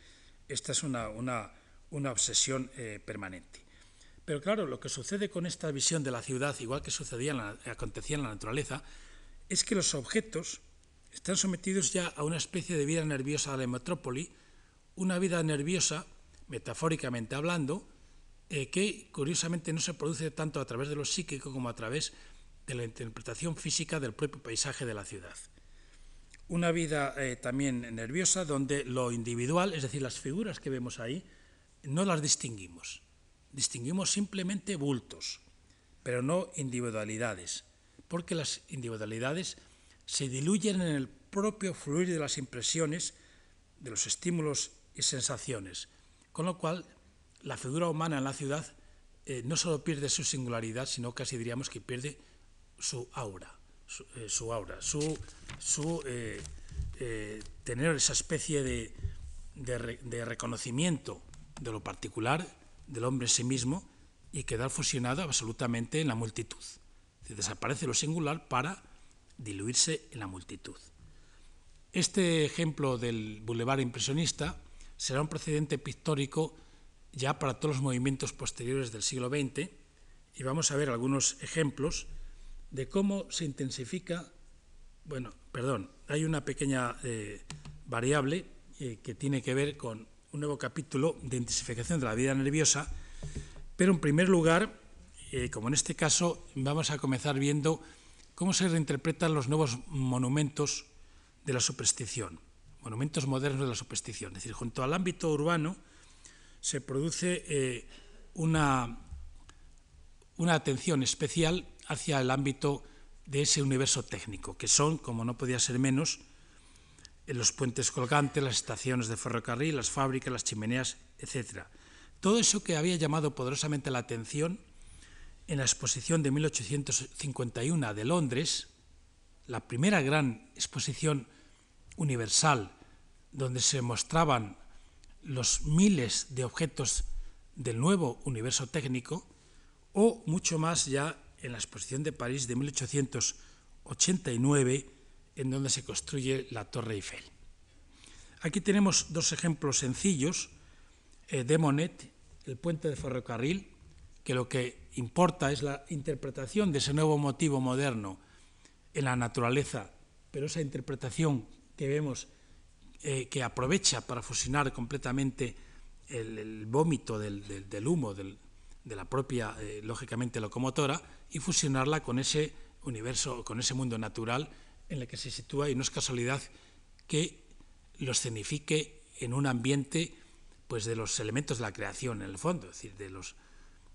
Esta es una, una obsesión permanente. Pero claro, lo que sucede con esta visión de la ciudad, igual que sucedía acontecía en la naturaleza, es que los objetos están sometidos ya a una especie de vida nerviosa de la metrópoli, una vida nerviosa, metafóricamente hablando, eh, que curiosamente no se produce tanto a través de lo psíquico como a través de la interpretación física del propio paisaje de la ciudad. Una vida eh, también nerviosa donde lo individual, es decir, las figuras que vemos ahí, no las distinguimos. Distinguimos simplemente bultos, pero no individualidades, porque las individualidades se diluyen en el propio fluir de las impresiones, de los estímulos sensaciones, con lo cual la figura humana en la ciudad eh, no solo pierde su singularidad, sino casi diríamos que pierde su aura, su, eh, aura, su, eh, tener esa especie de, de, reconocimiento de lo particular del hombre en sí mismo y quedar fusionado absolutamente en la multitud. Desaparece lo singular para diluirse en la multitud. Este ejemplo del bulevar impresionista será un precedente pictórico ya para todos los movimientos posteriores del siglo XX y vamos a ver algunos ejemplos de cómo se intensifica, bueno, perdón, hay una pequeña eh, variable eh, que tiene que ver con un nuevo capítulo de intensificación de la vida nerviosa, pero en primer lugar, eh, como en este caso, vamos a comenzar viendo cómo se reinterpretan los nuevos monumentos de la superstición, monumentos modernos de la superstición. Es decir, junto al ámbito urbano se produce eh, una, una atención especial hacia el ámbito de ese universo técnico, que son, como no podía ser menos, eh, los puentes colgantes, las estaciones de ferrocarril, las fábricas, las chimeneas, etc. Todo eso que había llamado poderosamente la atención en la exposición de 1851 de Londres, la primera gran exposición universal donde se mostraban los miles de objetos del nuevo universo técnico, o mucho más ya en la exposición de París de 1889, en donde se construye la Torre Eiffel. Aquí tenemos dos ejemplos sencillos eh, de Monet, el puente de ferrocarril, que lo que importa es la interpretación de ese nuevo motivo moderno en la naturaleza, pero esa interpretación que vemos eh, que aprovecha para fusionar completamente el, vómito del, humo de la propia, eh, lógicamente, locomotora y fusionarla con ese universo, con ese mundo natural en el que se sitúa. Y no es casualidad que lo escenifique en un ambiente pues de los elementos de la creación en el fondo, es decir, de los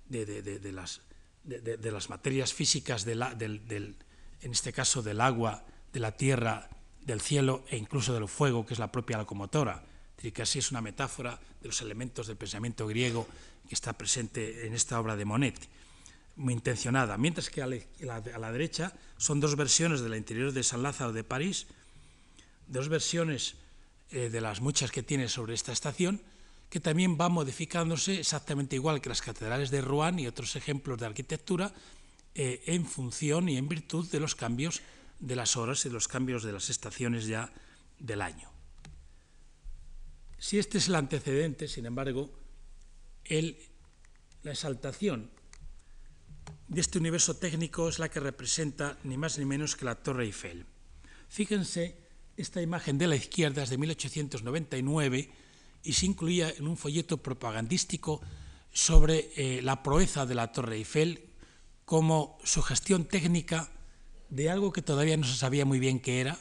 de, las, de, las, materias físicas, del, en este caso del agua, de la tierra, del cielo e incluso del fuego, que es la propia locomotora. Es decir, así es una metáfora de los elementos del pensamiento griego que está presente en esta obra de Monet, muy intencionada. Mientras que a la, derecha son dos versiones del interior de San Lázaro de París, dos versiones eh, de las muchas que tiene sobre esta estación, que también va modificándose exactamente igual que las catedrales de Rouen y otros ejemplos de arquitectura, eh, en función y en virtud de los cambios de las horas y los cambios de las estaciones ya del año. Si este es el antecedente, sin embargo, la exaltación de este universo técnico es la que representa ni más ni menos que la Torre Eiffel. Fíjense, esta imagen de la izquierda es de 1899 y se incluía en un folleto propagandístico sobre eh, la proeza de la Torre Eiffel como sugestión técnica de algo que todavía no se sabía muy bien qué era,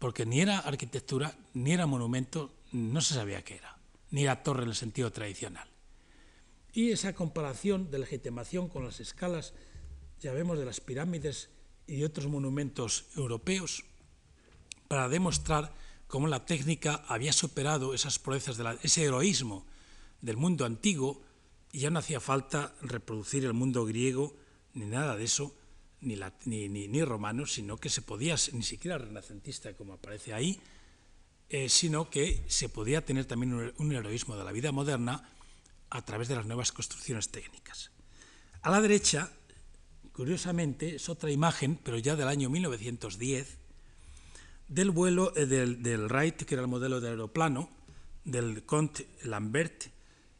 porque ni era arquitectura, ni era monumento, no se sabía qué era, ni era torre en el sentido tradicional. Y esa comparación de legitimación con las escalas, ya vemos, de las pirámides y otros monumentos europeos, para demostrar cómo la técnica había superado esas proezas, de ese heroísmo del mundo antiguo y ya no hacía falta reproducir el mundo griego ni nada de eso, ni, romano, sino que se podía, ni siquiera renacentista como aparece ahí, eh, sino que se podía tener también un, heroísmo de la vida moderna a través de las nuevas construcciones técnicas. A la derecha, curiosamente, es otra imagen, pero ya del año 1910, del vuelo eh, del, del, Wright, que era el modelo de aeroplano, del Comte Lambert,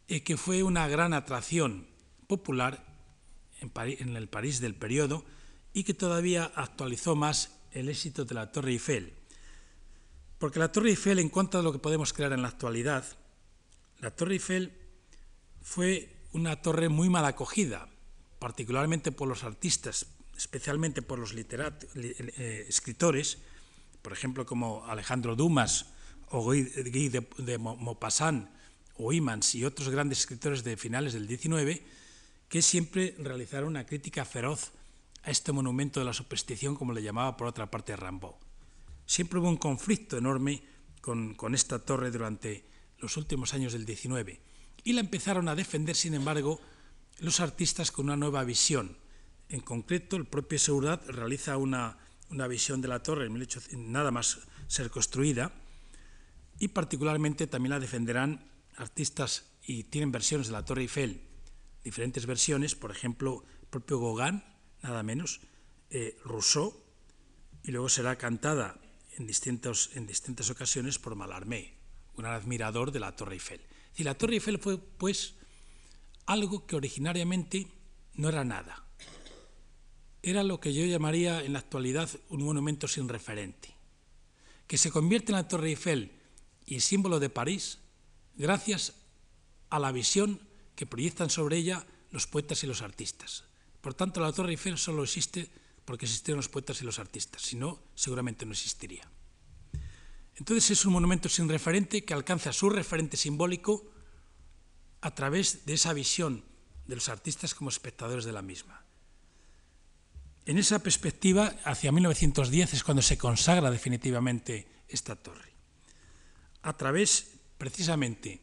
eh, que fue una gran atracción popular en, en, el París del periodo y que todavía actualizó más el éxito de la Torre Eiffel. Porque la Torre Eiffel, en cuanto a lo que podemos crear en la actualidad, la Torre Eiffel fue una torre muy mal acogida, particularmente por los artistas, especialmente por los eh, escritores, por ejemplo como Alejandro Dumas o Guy de, Maupassant o Imans y otros grandes escritores de finales del XIX, que siempre realizaron una crítica feroz a este monumento de la superstición, como le llamaba por otra parte Rambaud. Siempre hubo un conflicto enorme con, con esta torre durante los últimos años del XIX y la empezaron a defender, sin embargo, los artistas con una nueva visión. En concreto, el propio Seurat realiza una, una visión de la torre en 1800, nada más ser construida y particularmente también la defenderán artistas y tienen versiones de la Torre Eiffel, diferentes versiones, por ejemplo, el propio Gauguin, nada menos, eh, Rousseau, y luego será cantada en, en distintas ocasiones por Mallarmé, un admirador de la Torre Eiffel. Y la Torre Eiffel fue, pues, algo que originariamente no era nada. Era lo que yo llamaría en la actualidad un monumento sin referente, que se convierte en la Torre Eiffel y símbolo de París gracias a la visión que proyectan sobre ella los poetas y los artistas. Por tanto, la Torre Eiffel solo existe porque existieron los poetas y los artistas, si no, seguramente no existiría. Entonces es un monumento sin referente que alcanza su referente simbólico a través de esa visión de los artistas como espectadores de la misma. En esa perspectiva, hacia 1910 es cuando se consagra definitivamente esta torre, a través precisamente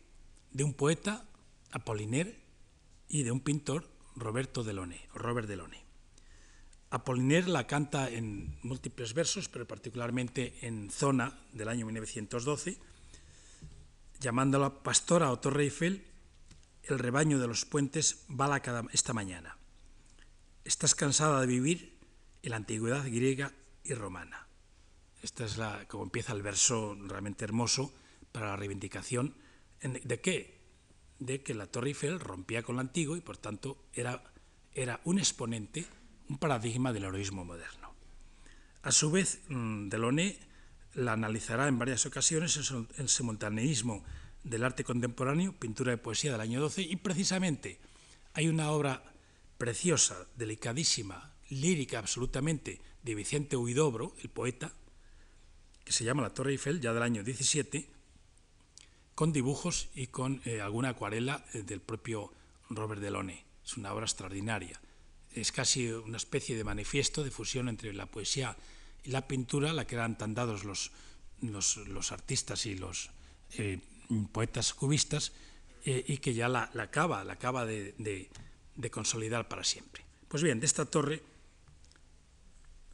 de un poeta, Apollinaire, y de un pintor, Roberto Delone, Robert Delone. Apollinaire la canta en múltiples versos, pero particularmente en Zona del año 1912, llamándola Pastora o Torre Eiffel, el rebaño de los puentes bala cada, esta mañana. Estás cansada de vivir en la antigüedad griega y romana. Esta es la, como empieza el verso realmente hermoso para la reivindicación. ¿De qué? De que la Torre Eiffel rompía con lo antiguo y por tanto era, era un exponente un paradigma del heroísmo moderno. A su vez, mm, Delaunay la analizará en varias ocasiones en el simultaneísmo del arte contemporáneo, pintura de poesía del año 12, y precisamente hay una obra preciosa, delicadísima, lírica absolutamente, de Vicente Huidobro, el poeta, que se llama La Torre Eiffel, ya del año 17, con dibujos y con eh, alguna acuarela eh, del propio Robert Delaunay. Es una obra extraordinaria es casi una especie de manifiesto de fusión entre la poesía y la pintura, la que eran tan dados los, los, artistas y los eh, poetas cubistas, y que ya la, acaba, la acaba de, de, consolidar para siempre. Pues bien, de esta torre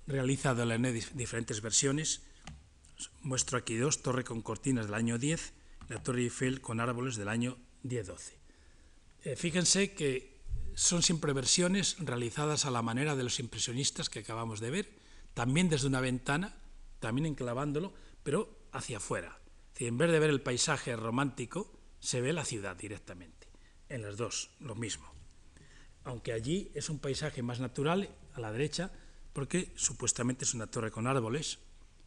realiza Delaunay diferentes versiones. Muestro aquí dos, torre con cortinas del año 10, la torre Eiffel con árboles del año 10-12. Eh, fíjense que son siempre versiones realizadas a la manera de los impresionistas que acabamos de ver, también desde una ventana, también enclavándolo, pero hacia afuera. en vez de ver el paisaje romántico, se ve la ciudad directamente. En las dos, lo mismo. Aunque allí es un paisaje más natural, a la derecha, porque supuestamente es una torre con árboles,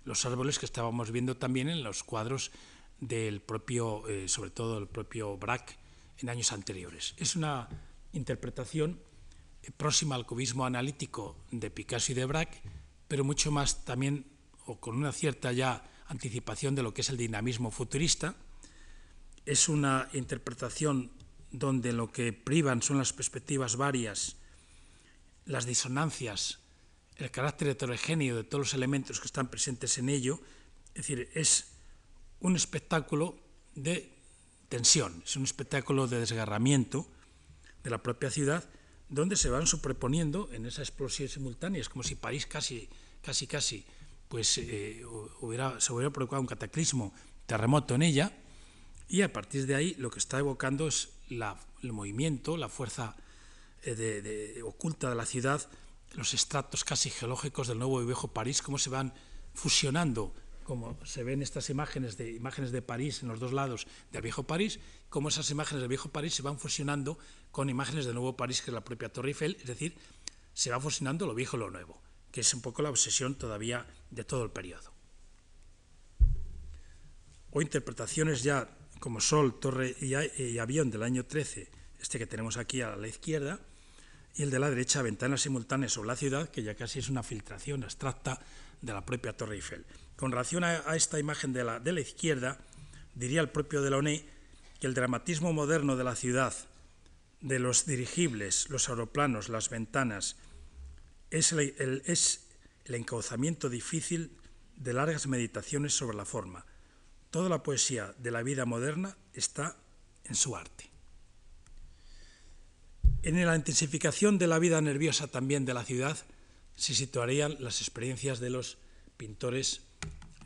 los árboles que estábamos viendo también en los cuadros del propio, eh, sobre todo el propio Braque, en años anteriores. Es una interpretación próxima al cubismo analítico de Picasso y de Braque, pero mucho más también, o con una cierta ya anticipación de lo que es el dinamismo futurista. Es una interpretación donde lo que privan son las perspectivas varias, las disonancias, el carácter heterogéneo de todos los elementos que están presentes en ello. Es decir, es un espectáculo de tensión, es un espectáculo de desgarramiento de la propia ciudad, donde se van superponiendo en esa explosión simultánea. Es como si París casi, casi, casi, pues eh, hubiera, se hubiera provocado un cataclismo, terremoto en ella, y a partir de ahí lo que está evocando es el movimiento, la fuerza eh, oculta de la ciudad, los estratos casi geológicos del nuevo y viejo París, cómo se van fusionando como se ven estas imágenes de, imágenes de París en los dos lados del viejo París, cómo esas imágenes del viejo París se van fusionando con imágenes del nuevo París, que es la propia Torre Eiffel, es decir, se va fusionando lo viejo y lo nuevo, que es un poco la obsesión todavía de todo el periodo. O interpretaciones ya como Sol, Torre y, Avión del año 13, este que tenemos aquí a la izquierda, y el de la derecha, ventanas simultáneas sobre la ciudad, que ya casi es una filtración abstracta de la propia Torre Eiffel. Con relación a, esta imagen de la, de la izquierda, diría el propio Delaunay que el dramatismo moderno de la ciudad, de los dirigibles, los aeroplanos, las ventanas, es el, es el encauzamiento difícil de largas meditaciones sobre la forma. Toda la poesía de la vida moderna está en su arte. En la intensificación de la vida nerviosa también de la ciudad se situarían las experiencias de los pintores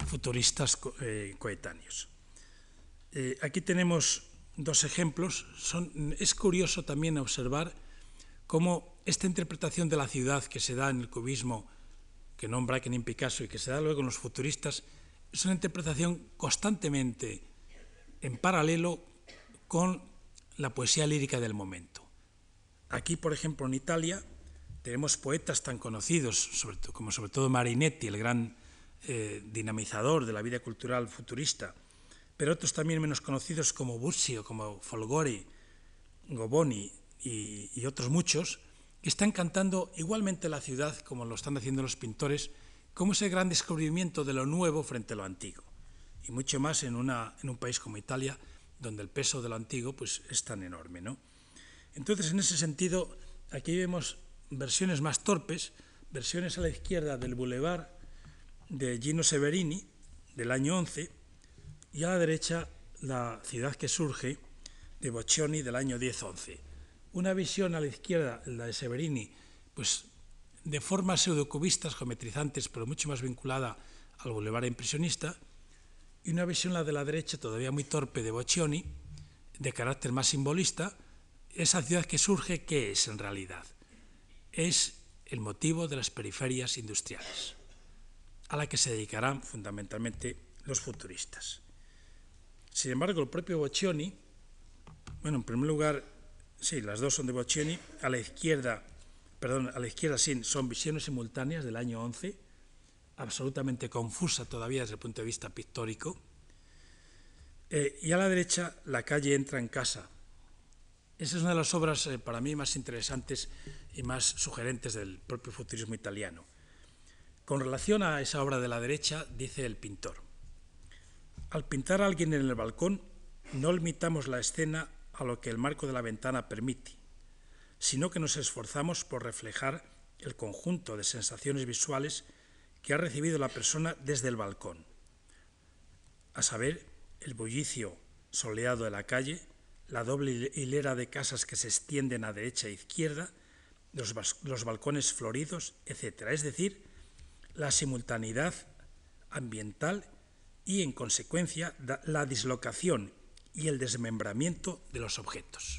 futuristas eh, coetáneos. Eh, aquí tenemos dos ejemplos. es curioso también observar cómo esta interpretación de la ciudad que se da en el cubismo, que nombra en Picasso y que se da luego en los futuristas, es una interpretación constantemente en paralelo con la poesía lírica del momento. Aquí, por ejemplo, en Italia, tenemos poetas tan conocidos como sobre todo Marinetti, el gran eh, dinamizador de la vida cultural futurista, pero otros también menos conocidos como Burzio, como Folgori, Goboni y, otros muchos, que están cantando igualmente la ciudad como lo están haciendo los pintores, como ese gran descubrimiento de lo nuevo frente a lo antiguo. Y mucho más en, en un país como Italia, donde el peso de lo antiguo pues, es tan enorme. ¿no? Entonces, en ese sentido, aquí vemos versiones más torpes, versiones a la izquierda del Boulevard de Gino Severini, del año 11, y a la derecha la ciudad que surge de Boccioni del año 10-11. Una visión a la izquierda, la de Severini, pues de formas pseudocubistas, geometrizantes, pero mucho más vinculada al boulevard impresionista, y una visión la de la derecha, todavía muy torpe, de Boccioni, de carácter más simbolista, esa ciudad que surge, ¿qué es en realidad? Es el motivo de las periferias industriales, a la que se dedicarán fundamentalmente los futuristas. Sin embargo, el propio Boccioni, bueno, en primer lugar, sí, las dos son de Boccioni, a la izquierda, perdón, a la izquierda sí, son visiones simultáneas del año 11, absolutamente confusa todavía desde el punto de vista pictórico, eh, y a la derecha, la calle entra en casa. Esa es una de las obras eh, para mí más interesantes y más sugerentes del propio futurismo italiano. Con relación a esa obra de la derecha, dice el pintor, al pintar a alguien en el balcón, no limitamos la escena a lo que el marco de la ventana permite, sino que nos esforzamos por reflejar el conjunto de sensaciones visuales que ha recibido la persona desde el balcón, a saber, el bullicio soleado de la calle, la doble hilera de casas que se extienden a derecha e izquierda, los, balcones floridos, etc. Es decir, la simultaneidad ambiental y, en consecuencia, la dislocación y el desmembramiento de los objetos.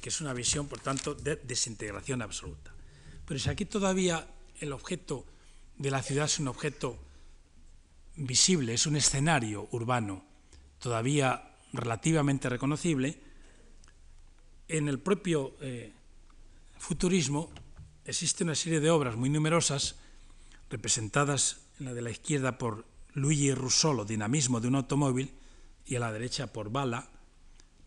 Que es una visión, por tanto, de desintegración absoluta. Pero si aquí todavía el objeto de la ciudad es un objeto visible, es un escenario urbano todavía relativamente reconocible, en el propio eh, futurismo existe una serie de obras muy numerosas, representadas en la de la izquierda por Luigi Russolo, dinamismo de un automóvil, y a la derecha por bala,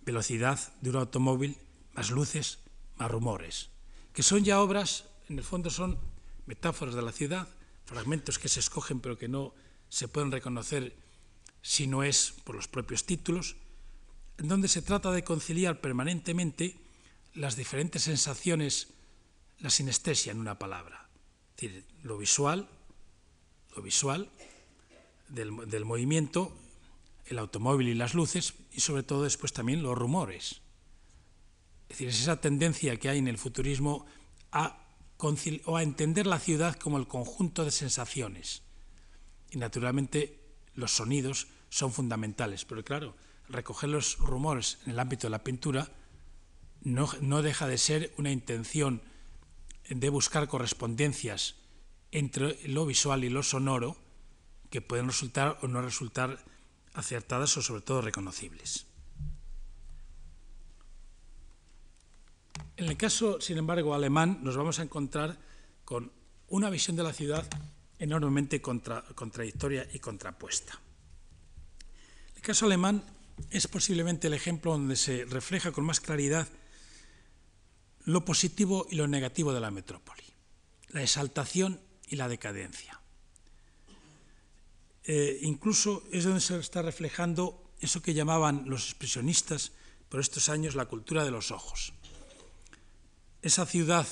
velocidad de un automóvil, más luces, más rumores, que son ya obras, en el fondo son metáforas de la ciudad, fragmentos que se escogen pero que no se pueden reconocer si no es por los propios títulos, en donde se trata de conciliar permanentemente las diferentes sensaciones, la sinestesia en una palabra, decir, lo visual, lo visual, del, movimiento, el automóvil y las luces, y sobre todo después también los rumores. Es decir, es esa tendencia que hay en el futurismo a, o a entender la ciudad como el conjunto de sensaciones. Y naturalmente los sonidos son fundamentales, pero claro, recoger los rumores en el ámbito de la pintura no, no deja de ser una intención de buscar correspondencias entre lo visual y lo sonoro, que pueden resultar o no resultar acertadas o sobre todo reconocibles. En el caso, sin embargo, alemán, nos vamos a encontrar con una visión de la ciudad enormemente contradictoria y contrapuesta. El caso alemán es posiblemente el ejemplo donde se refleja con más claridad lo positivo y lo negativo de la metrópoli, la exaltación y la decadencia. Eh, incluso es donde se está reflejando eso que llamaban los expresionistas por estos años la cultura de los ojos. Esa ciudad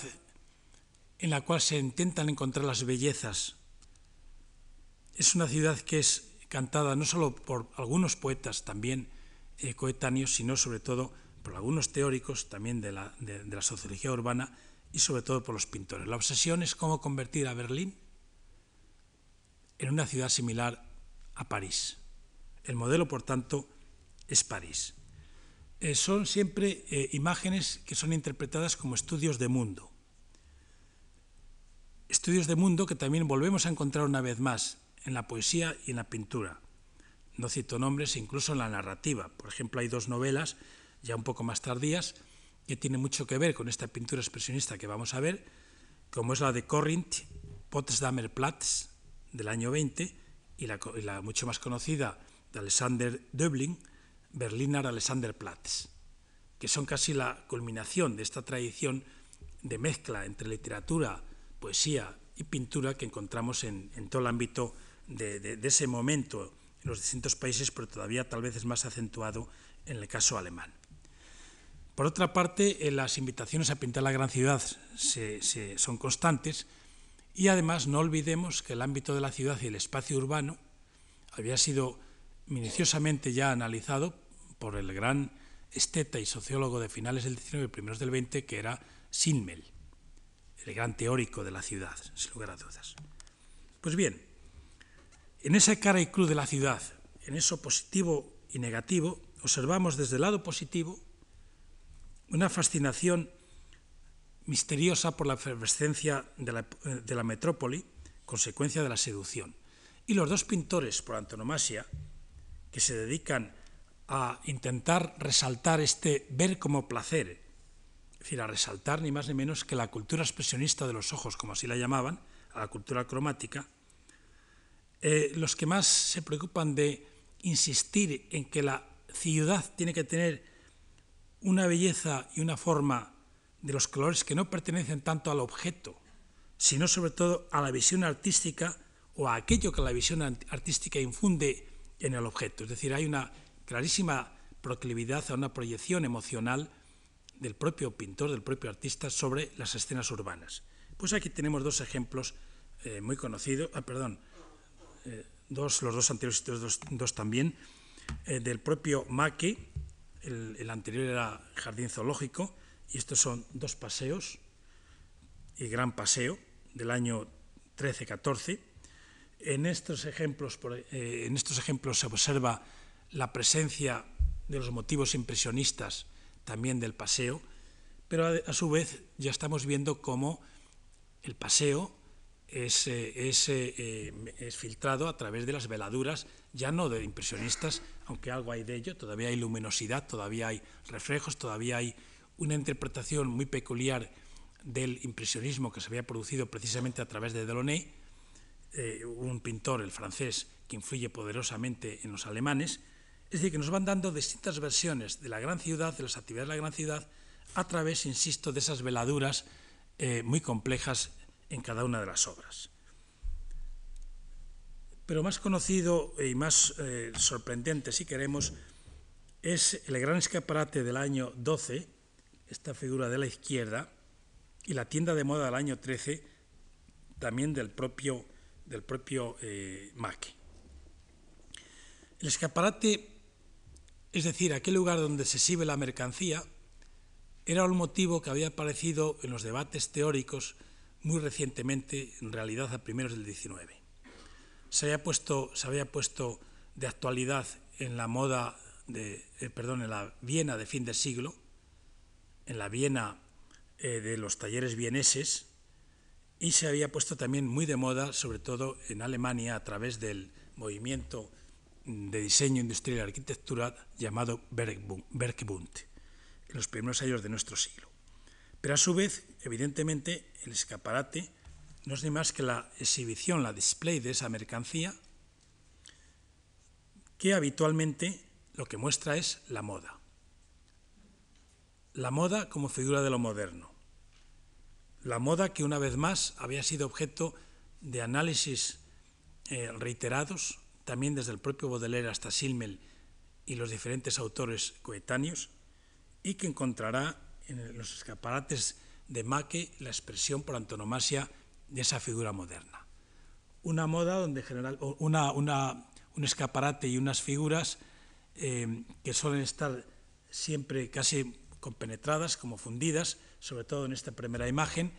en la cual se intentan encontrar las bellezas es una ciudad que es cantada no solo por algunos poetas también eh, coetáneos, sino sobre todo por algunos teóricos también de la, de la sociología urbana y sobre todo por los pintores. La obsesión es cómo convertir a Berlín en una ciudad similar a París. El modelo, por tanto, es París. Eh, son siempre eh, imágenes que son interpretadas como estudios de mundo. Estudios de mundo que también volvemos a encontrar una vez más en la poesía y en la pintura. No cito nombres, incluso en la narrativa. Por ejemplo, hay dos novelas, ya un poco más tardías, que tienen mucho que ver con esta pintura expresionista que vamos a ver, como es la de Corinth, Potsdamer Platz, del año 20, y la, mucho más conocida de Alexander Döbling, Berliner Alexanderplatz, que son casi la culminación de esta tradición de mezcla entre literatura, poesía y pintura que encontramos en, todo el ámbito de, ese momento en los distintos países, pero todavía tal vez es más acentuado en el caso alemán. Por otra parte, las invitaciones a pintar la gran ciudad se, son constantes y además no olvidemos que el ámbito de la ciudad y el espacio urbano había sido minuciosamente ya analizado por el gran esteta y sociólogo de finales del XIX y primeros del XX, que era Sinmel, el gran teórico de la ciudad, sin lugar a dudas. Pues bien, en esa cara y cruz de la ciudad, en eso positivo y negativo, observamos desde el lado positivo una fascinación misteriosa por la efervescencia de la, de la metrópoli, consecuencia de la seducción. Y los dos pintores, por antonomasia, que se dedican a intentar resaltar este ver como placer, es decir, a resaltar ni más ni menos que la cultura expresionista de los ojos, como así la llamaban, a la cultura cromática, eh, los que más se preocupan de insistir en que la ciudad tiene que tener una belleza y una forma de los colores que no pertenecen tanto al objeto, sino sobre todo a la visión artística o a aquello que la visión artística infunde en el objeto. Es decir, hay una clarísima proclividad a una proyección emocional del propio pintor, del propio artista sobre las escenas urbanas. Pues aquí tenemos dos ejemplos eh, muy conocidos, ah, perdón, eh, dos, los dos anteriores y dos, dos también, eh, del propio Maque, el, el, anterior era Jardín Zoológico, y estos son dos paseos, y Gran Paseo, del año 13-14. En estos ejemplos, eh, en estos ejemplos se observa la presencia de los motivos impresionistas también del paseo, pero a su vez ya estamos viendo cómo el paseo es, es, eh, es, filtrado a través de las veladuras, ya no de impresionistas, aunque algo hay de ello, todavía hay luminosidad, todavía hay reflejos, todavía hay una interpretación muy peculiar del impresionismo que se había producido precisamente a través de Delaunay, eh, un pintor, el francés, que influye poderosamente en los alemanes, es decir, que nos van dando distintas versiones de la gran ciudad, de las actividades de la gran ciudad, a través, insisto, de esas veladuras eh, muy complejas en cada una de las obras. Pero más conocido y más eh, sorprendente, si queremos, es el gran escaparate del año 12, esta figura de la izquierda, y la tienda de moda del año 13, también del propio, del propio eh. El escaparate es decir, aquel lugar donde se exhibe la mercancía, era un motivo que había aparecido en los debates teóricos muy recientemente, en realidad a primeros del XIX. Se había puesto, se había puesto de actualidad en la moda, de, eh, perdón, en la Viena de fin de siglo, en la Viena eh, de los talleres vieneses, y se había puesto también muy de moda, sobre todo en Alemania, a través del movimiento de diseño industrial y arquitectura llamado Bergbund, en los primeros años de nuestro siglo. Pero a su vez, evidentemente, el escaparate no es ni más que la exhibición, la display de esa mercancía, que habitualmente lo que muestra es la moda. La moda como figura de lo moderno. La moda que una vez más había sido objeto de análisis eh, reiterados, también desde el propio Baudelaire hasta Silmel y los diferentes autores coetáneos, y que encontrará en los escaparates de Maque la expresión por antonomasia de esa figura moderna. Una moda donde general, una, un escaparate y unas figuras eh, que suelen estar siempre casi compenetradas, como fundidas, sobre todo en esta primera imagen,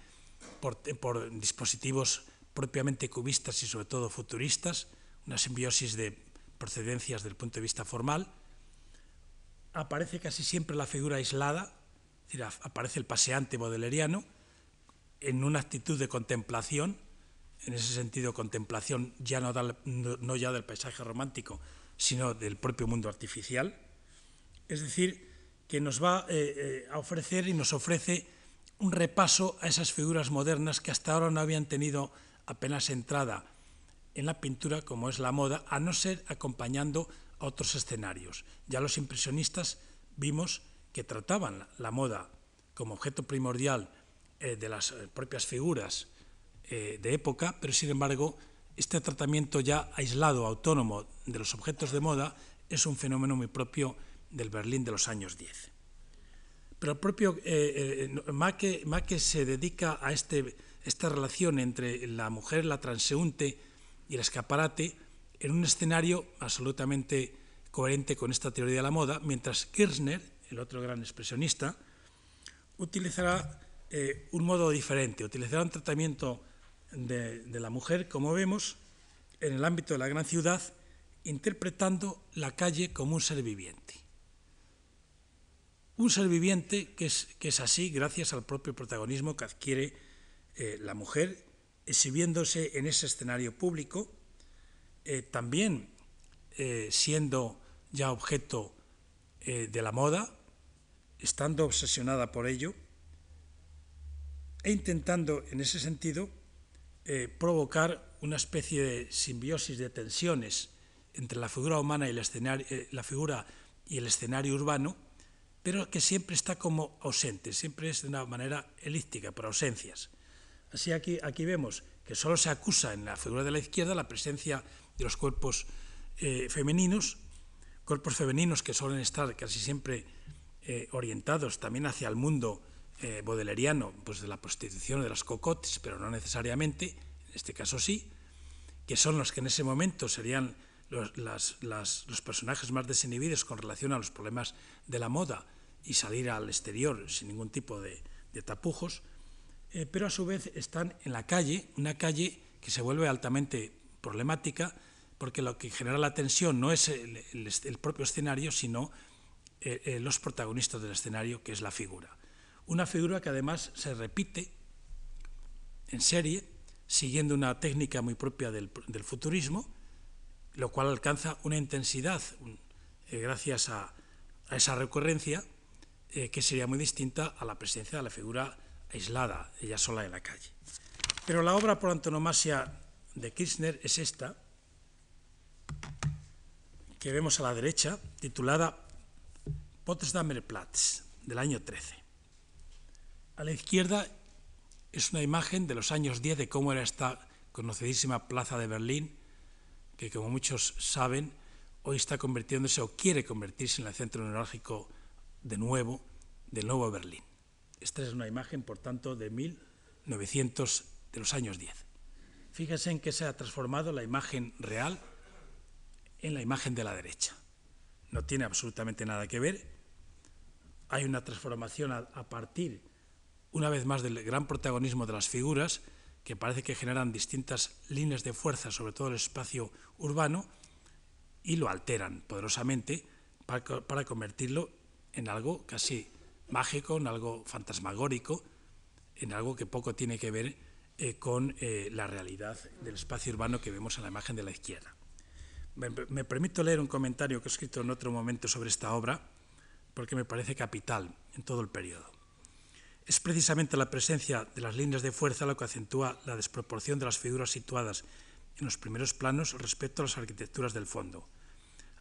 por, por dispositivos propiamente cubistas y sobre todo futuristas, una simbiosis de procedencias del punto de vista formal, aparece casi siempre la figura aislada, aparece el paseante bodeleriano en una actitud de contemplación, en ese sentido contemplación ya no, no ya del paisaje romántico, sino del propio mundo artificial. Es decir, que nos va eh, eh, a ofrecer y nos ofrece un repaso a esas figuras modernas que hasta ahora no habían tenido apenas entrada en la pintura como es la moda, a no ser acompañando a otros escenarios. Ya los impresionistas vimos que trataban la moda como objeto primordial eh, de las eh, propias figuras eh, de época, pero sin embargo este tratamiento ya aislado, autónomo de los objetos de moda es un fenómeno muy propio del Berlín de los años 10. Pero el propio eh, Maque, se dedica a este, esta relación entre la mujer, la transeúnte y el escaparate en un escenario absolutamente coherente con esta teoría de la moda, mientras Kirchner, el otro gran expresionista, utilizará eh, un modo diferente, utilizará un tratamiento de, la mujer, como vemos, en el ámbito de la gran ciudad, interpretando la calle como un ser viviente. Un ser viviente que es, que es así gracias al propio protagonismo que adquiere eh, la mujer, exhibiéndose en ese escenario público, eh, también siendo ya objeto de la moda, estando obsesionada por ello, e intentando en ese sentido provocar una especie de simbiosis de tensiones entre la figura humana y el escenario, la figura y el escenario urbano, pero que siempre está como ausente, siempre es de una manera elíptica, por ausencias. Así aquí, aquí vemos que solo se acusa en la figura de la izquierda la presencia de los cuerpos eh, femeninos, cuerpos femeninos que suelen estar casi siempre eh, orientados también hacia el mundo eh, bodeleriano, pues de la prostitución, de las cocotes, pero no necesariamente, en este caso sí, que son los que en ese momento serían los, personajes más desinhibidos con relación a los problemas de la moda y salir al exterior sin ningún tipo de, tapujos, eh, pero a su vez están en la calle, una calle que se vuelve altamente problemática porque lo que genera la tensión no es el, propio escenario, sino eh, eh, los protagonistas del escenario, que es la figura. Una figura que además se repite en serie, siguiendo una técnica muy propia del futurismo, lo cual alcanza una intensidad eh, gracias a, esa recurrencia que sería muy distinta a la presencia de la figura aislada, ella sola en la calle. Pero la obra por antonomasia de Kirchner es esta, que vemos a la derecha, titulada Potsdamer Platz, del año 13. A la izquierda es una imagen de los años 10 de cómo era esta conocidísima plaza de Berlín, que como muchos saben, hoy está convirtiéndose o quiere convertirse en el centro neurálgico de nuevo del nuevo Berlín. Esta es una imagen, por tanto, de 1900, de los años 10. Fíjense en que se ha transformado la imagen real en la imagen de la derecha. No tiene absolutamente nada que ver. Hay una transformación a, partir, una vez más, del gran protagonismo de las figuras, que parece que generan distintas líneas de fuerza sobre todo el espacio urbano y lo alteran poderosamente para, convertirlo en algo casi mágico, en algo fantasmagórico, en algo que poco tiene que ver eh, con eh, la realidad del espacio urbano que vemos en la imagen de la izquierda. Me, permito leer un comentario que he escrito en otro momento sobre esta obra, porque me parece capital en todo el periodo. Es precisamente la presencia de las líneas de fuerza lo que acentúa la desproporción de las figuras situadas en los primeros planos respecto a las arquitecturas del fondo.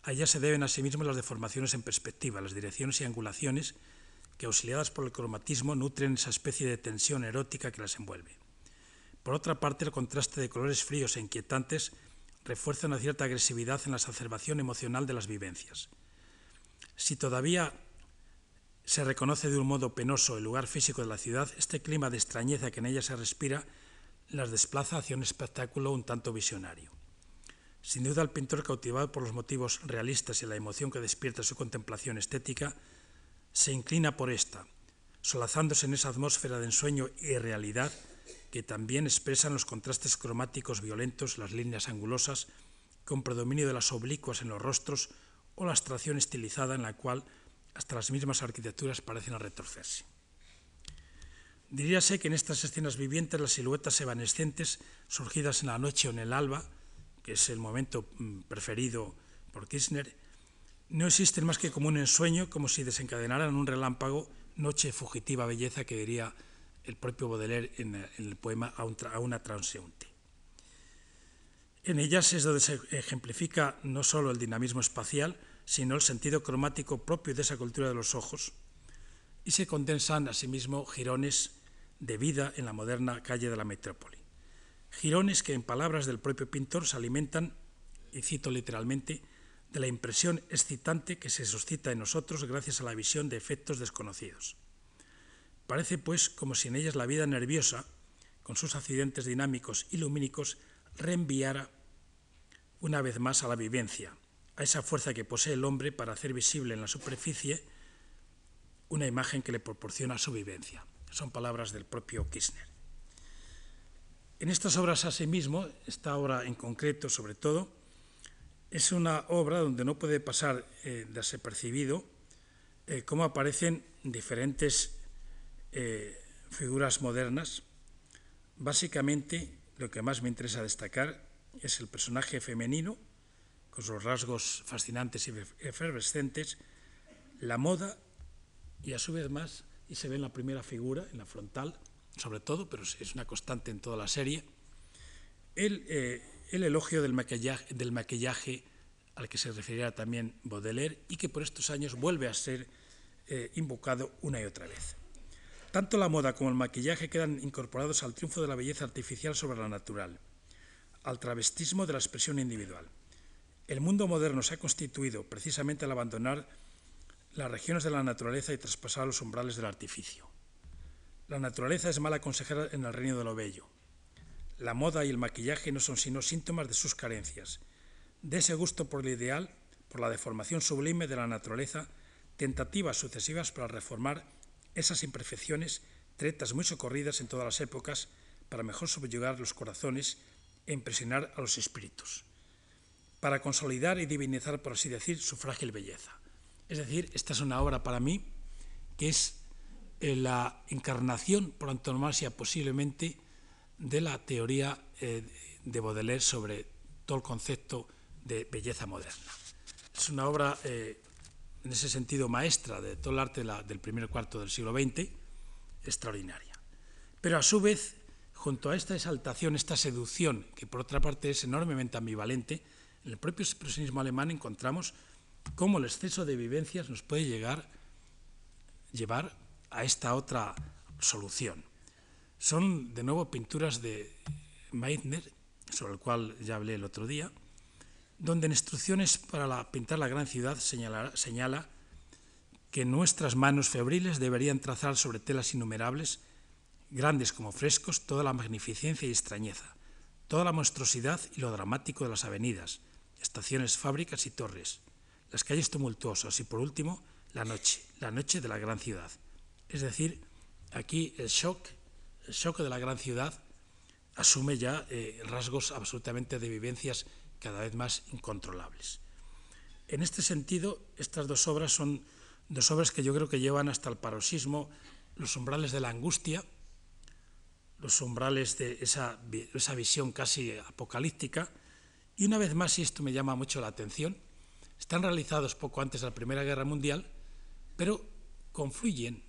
A ellas se deben asimismo las deformaciones en perspectiva, las direcciones y angulaciones que auxiliadas por el cromatismo nutren esa especie de tensión erótica que las envuelve. Por otra parte, el contraste de colores fríos e inquietantes refuerza una cierta agresividad en la exacerbación emocional de las vivencias. Si todavía se reconoce de un modo penoso el lugar físico de la ciudad, este clima de extrañeza que en ella se respira las desplaza hacia un espectáculo un tanto visionario. Sin duda, el pintor, cautivado por los motivos realistas y la emoción que despierta su contemplación estética, se inclina por esta, solazándose en esa atmósfera de ensueño y realidad que también expresan los contrastes cromáticos violentos, las líneas angulosas, con predominio de las oblicuas en los rostros o la abstracción estilizada en la cual hasta las mismas arquitecturas parecen retorcerse. Diríase que en estas escenas vivientes las siluetas evanescentes surgidas en la noche o en el alba, que es el momento mm, preferido por Kirchner, no existen más que como un ensueño, como si desencadenaran un relámpago, noche fugitiva belleza que diría el propio Baudelaire en, el poema a, una transeúnte. En ellas es donde se ejemplifica no solo el dinamismo espacial, sino el sentido cromático propio de esa cultura de los ojos, y se condensan asimismo jirones de vida en la moderna calle de la metrópoli. Jirones que, en palabras del propio pintor, se alimentan, y cito literalmente, de la impresión excitante que se suscita en nosotros gracias a la visión de efectos desconocidos. Parece, pues, como si en ellas la vida nerviosa, con sus accidentes dinámicos y lumínicos, reenviara una vez más a la vivencia, a esa fuerza que posee el hombre para hacer visible en la superficie una imagen que le proporciona su vivencia. Son palabras del propio Kirchner. En estas obras asimismo, esta obra en concreto sobre todo, es una obra donde no puede pasar eh, desapercibido eh, cómo aparecen diferentes eh, figuras modernas. Básicamente, lo que más me interesa destacar es el personaje femenino, con rasgos fascinantes y efervescentes, la moda y a su vez más, y se ve en la primera figura, en la frontal, sobre todo, pero es una constante en toda la serie, el, eh, elogio del maquillaje, del maquillaje, al que se referirá también Baudelaire y que por estos años vuelve a ser eh, invocado una y otra vez. Tanto la moda como el maquillaje quedan incorporados al triunfo de la belleza artificial sobre la natural, al travestismo de la expresión individual. El mundo moderno se ha constituido precisamente al abandonar las regiones de la naturaleza y traspasar los umbrales del artificio. La naturaleza es mala consejera en el reino de lo bello. La moda y el maquillaje no son sino síntomas de sus carencias, de ese gusto por el ideal, por la deformación sublime de la naturaleza, tentativas sucesivas para reformar esas imperfecciones, tretas muy socorridas en todas las épocas, para mejor subyugar los corazones e impresionar a los espíritus, para consolidar y divinizar, por así decir, su frágil belleza. Es decir, esta es una obra para mí que es eh, la encarnación por antonomasia posiblemente de la teoría eh, de Baudelaire sobre todo el concepto de belleza moderna. Es una obra eh, en ese sentido maestra de todo el arte del primer cuarto del siglo XX, extraordinaria. Pero a su vez, junto a esta exaltación, esta seducción, que por otra parte es enormemente ambivalente, en el propio expresionismo alemán encontramos cómo el exceso de vivencias nos puede llevar a esta otra solución. Son de nuevo pinturas de Meitner, sobre el cual ya hablé el otro día, donde en instrucciones para pintar la gran ciudad señala, que nuestras manos febriles deberían trazar sobre telas innumerables, grandes como frescos, toda la magnificencia y extrañeza, toda la monstruosidad y lo dramático de las avenidas, estaciones, fábricas y torres, las calles tumultuosas y por último la noche, la noche de la gran ciudad. Es decir, aquí el shock, el shock de la gran ciudad asume ya eh, rasgos absolutamente de vivencias cada vez más incontrolables. En este sentido, estas dos obras son dos obras que yo creo que llevan hasta el paroxismo los umbrales de la angustia, los umbrales de esa, esa visión casi apocalíptica, y una vez más, y esto me llama mucho la atención, están realizados poco antes de la Primera Guerra Mundial, pero confluyen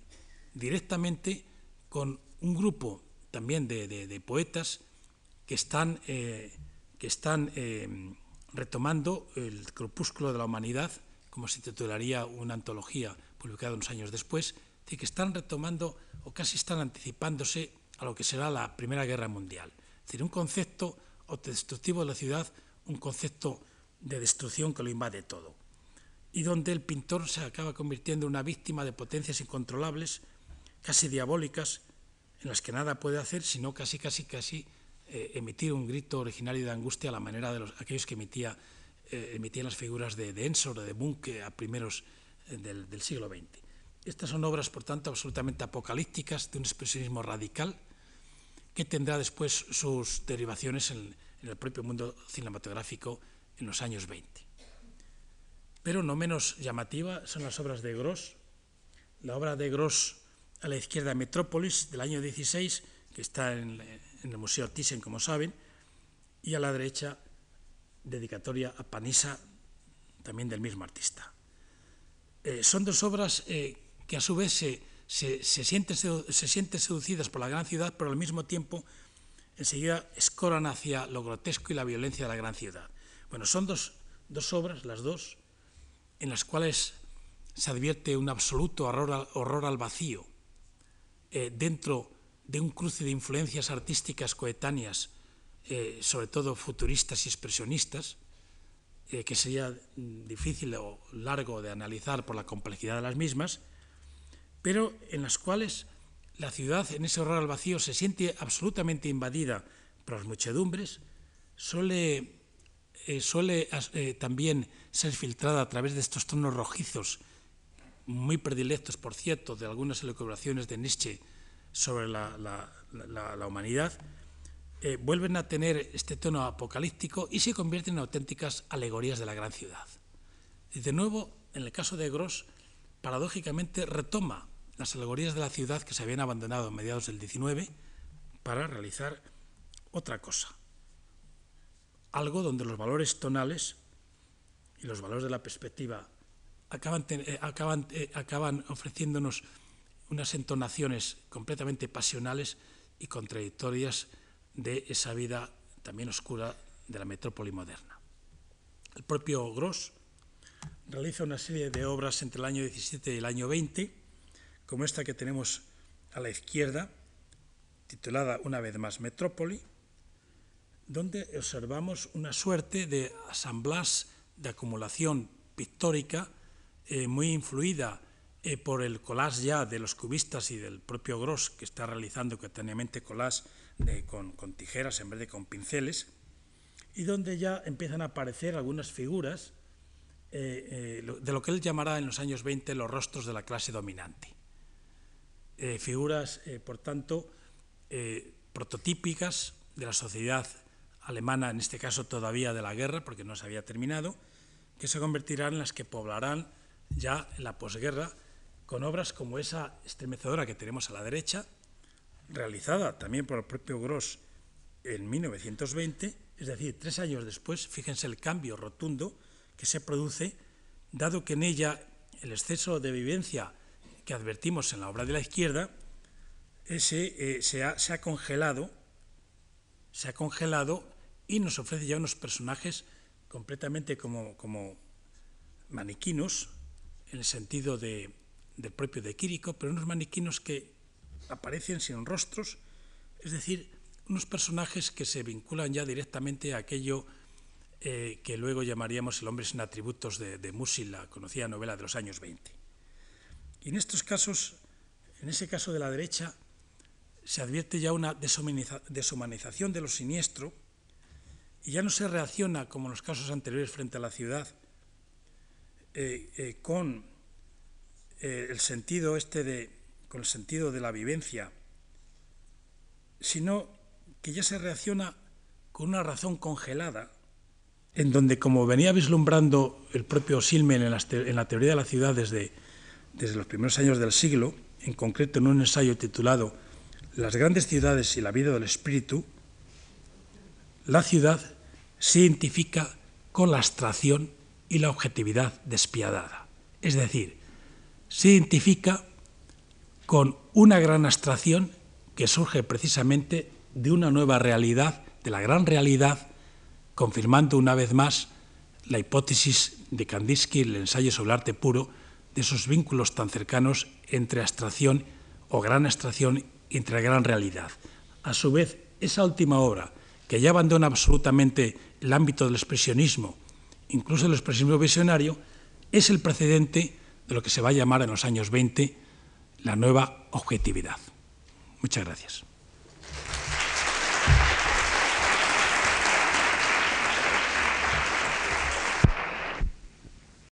directamente con un grupo también de, poetas que están, eh, que están eh, retomando el crepúsculo de la humanidad, como se titularía una antología publicada unos años después, Es que están retomando o casi están anticipándose a lo que será la Primera Guerra Mundial. Es decir, un concepto autodestructivo de la ciudad, un concepto de destrucción que lo invade todo. Y donde el pintor se acaba convirtiendo en una víctima de potencias incontrolables, casi diabólicas, en las que nada puede hacer, sino casi, casi, casi eh, emitir un grito originario de angustia a la manera de los, aquellos que emitía, eh, emitían las figuras de, Ensor o de Munch a primeros eh, del, del siglo XX. Estas son obras, por tanto, absolutamente apocalípticas, de un expresionismo radical, que tendrá después sus derivaciones en, en el propio mundo cinematográfico en los años 20. Pero no menos llamativa son las obras de Gross. La obra de Gross a la izquierda Metrópolis del año 16, que está en, el Museo Thyssen, como saben, y a la derecha dedicatoria a Panisa, también del mismo artista. Eh, son dos obras eh, que a su vez se, se, se, sienten, se sienten seducidas por la gran ciudad, pero al mismo tiempo enseguida escoran hacia lo grotesco y la violencia de la gran ciudad. Bueno, son dos, dos obras, las dos, en las cuales se advierte un absoluto horror, al vacío eh, dentro de un cruce de influencias artísticas coetáneas, eh, sobre todo futuristas y expresionistas, eh, que sería difícil o largo de analizar por la complejidad de las mismas, pero en las cuales la ciudad en ese horror al vacío se siente absolutamente invadida por las muchedumbres, suele, eh, suele eh, también ser filtrada a través de estos tonos rojizos, muy predilectos, por cierto, de algunas elucubraciones de Nietzsche sobre la, la humanidad, eh, vuelven a tener este tono apocalíptico y se convierten en auténticas alegorías de la gran ciudad. Y de nuevo, en el caso de Gross, paradójicamente retoma las alegorías de la ciudad que se habían abandonado a mediados del XIX para realizar otra cosa. Algo donde los valores tonales y los valores de la perspectiva acaban, eh, eh, acaban ofreciéndonos unas entonaciones completamente pasionales y contradictorias de esa vida también oscura de la metrópoli moderna. El propio Gross realiza una serie de obras entre el año 17 y el año 20 como esta que tenemos a la izquierda, titulada una vez más Metrópoli, donde observamos una suerte de asamblas de acumulación pictórica eh, muy influida eh, por el collage ya de los cubistas y del propio Gross, que está realizando cotidianamente collage con, tijeras en vez de con pinceles, y donde ya empiezan a aparecer algunas figuras eh, de lo que él llamará en los años 20 los rostros de la clase dominante eh, figuras, eh, por tanto, eh, prototípicas de la sociedad alemana, en este caso todavía de la guerra, porque no se había terminado, que se convertirán en las que poblarán ya en la posguerra con obras como esa estremecedora que tenemos a la derecha, realizada también por el propio Gross en 1920, es decir, tres años después, fíjense el cambio rotundo que se produce, dado que en ella el exceso de vivencia que advertimos en la obra de la izquierda, ese, eh, se, ha, se, ha, congelado, se ha congelado y nos ofrece ya unos personajes completamente como, como maniquinos, en el sentido de, del propio de Quirico, pero unos maniquinos que aparecen sin rostros, es decir, unos personajes que se vinculan ya directamente a aquello eh, que luego llamaríamos el hombre sin atributos de, de Musil, la conocida novela de los años 20. En estos casos, en ese caso de la derecha, se advierte ya una deshumanización de lo siniestro y ya no se reacciona como en los casos anteriores frente a la ciudad eh, eh, con eh, el sentido este de con el sentido de la vivencia, sino que ya se reacciona con una razón congelada, en donde, como venía vislumbrando el propio Silmen en la teoría de la ciudad desde desde los primeros años del siglo, en concreto en un ensayo titulado Las grandes ciudades y la vida del espíritu, la ciudad se identifica con la abstracción y la objetividad despiadada. Es decir, se identifica con una gran abstracción que surge precisamente de una nueva realidad, de la gran realidad, confirmando una vez más la hipótesis de Kandinsky, el ensayo sobre el arte puro, de esos vínculos tan cercanos entre abstracción o gran abstracción y entre gran realidad. A su vez, esa última obra, que ya abandona absolutamente el ámbito del expresionismo, incluso el expresionismo visionario, es el precedente de lo que se va a llamar en los años 20 la nueva objetividad. Muchas gracias.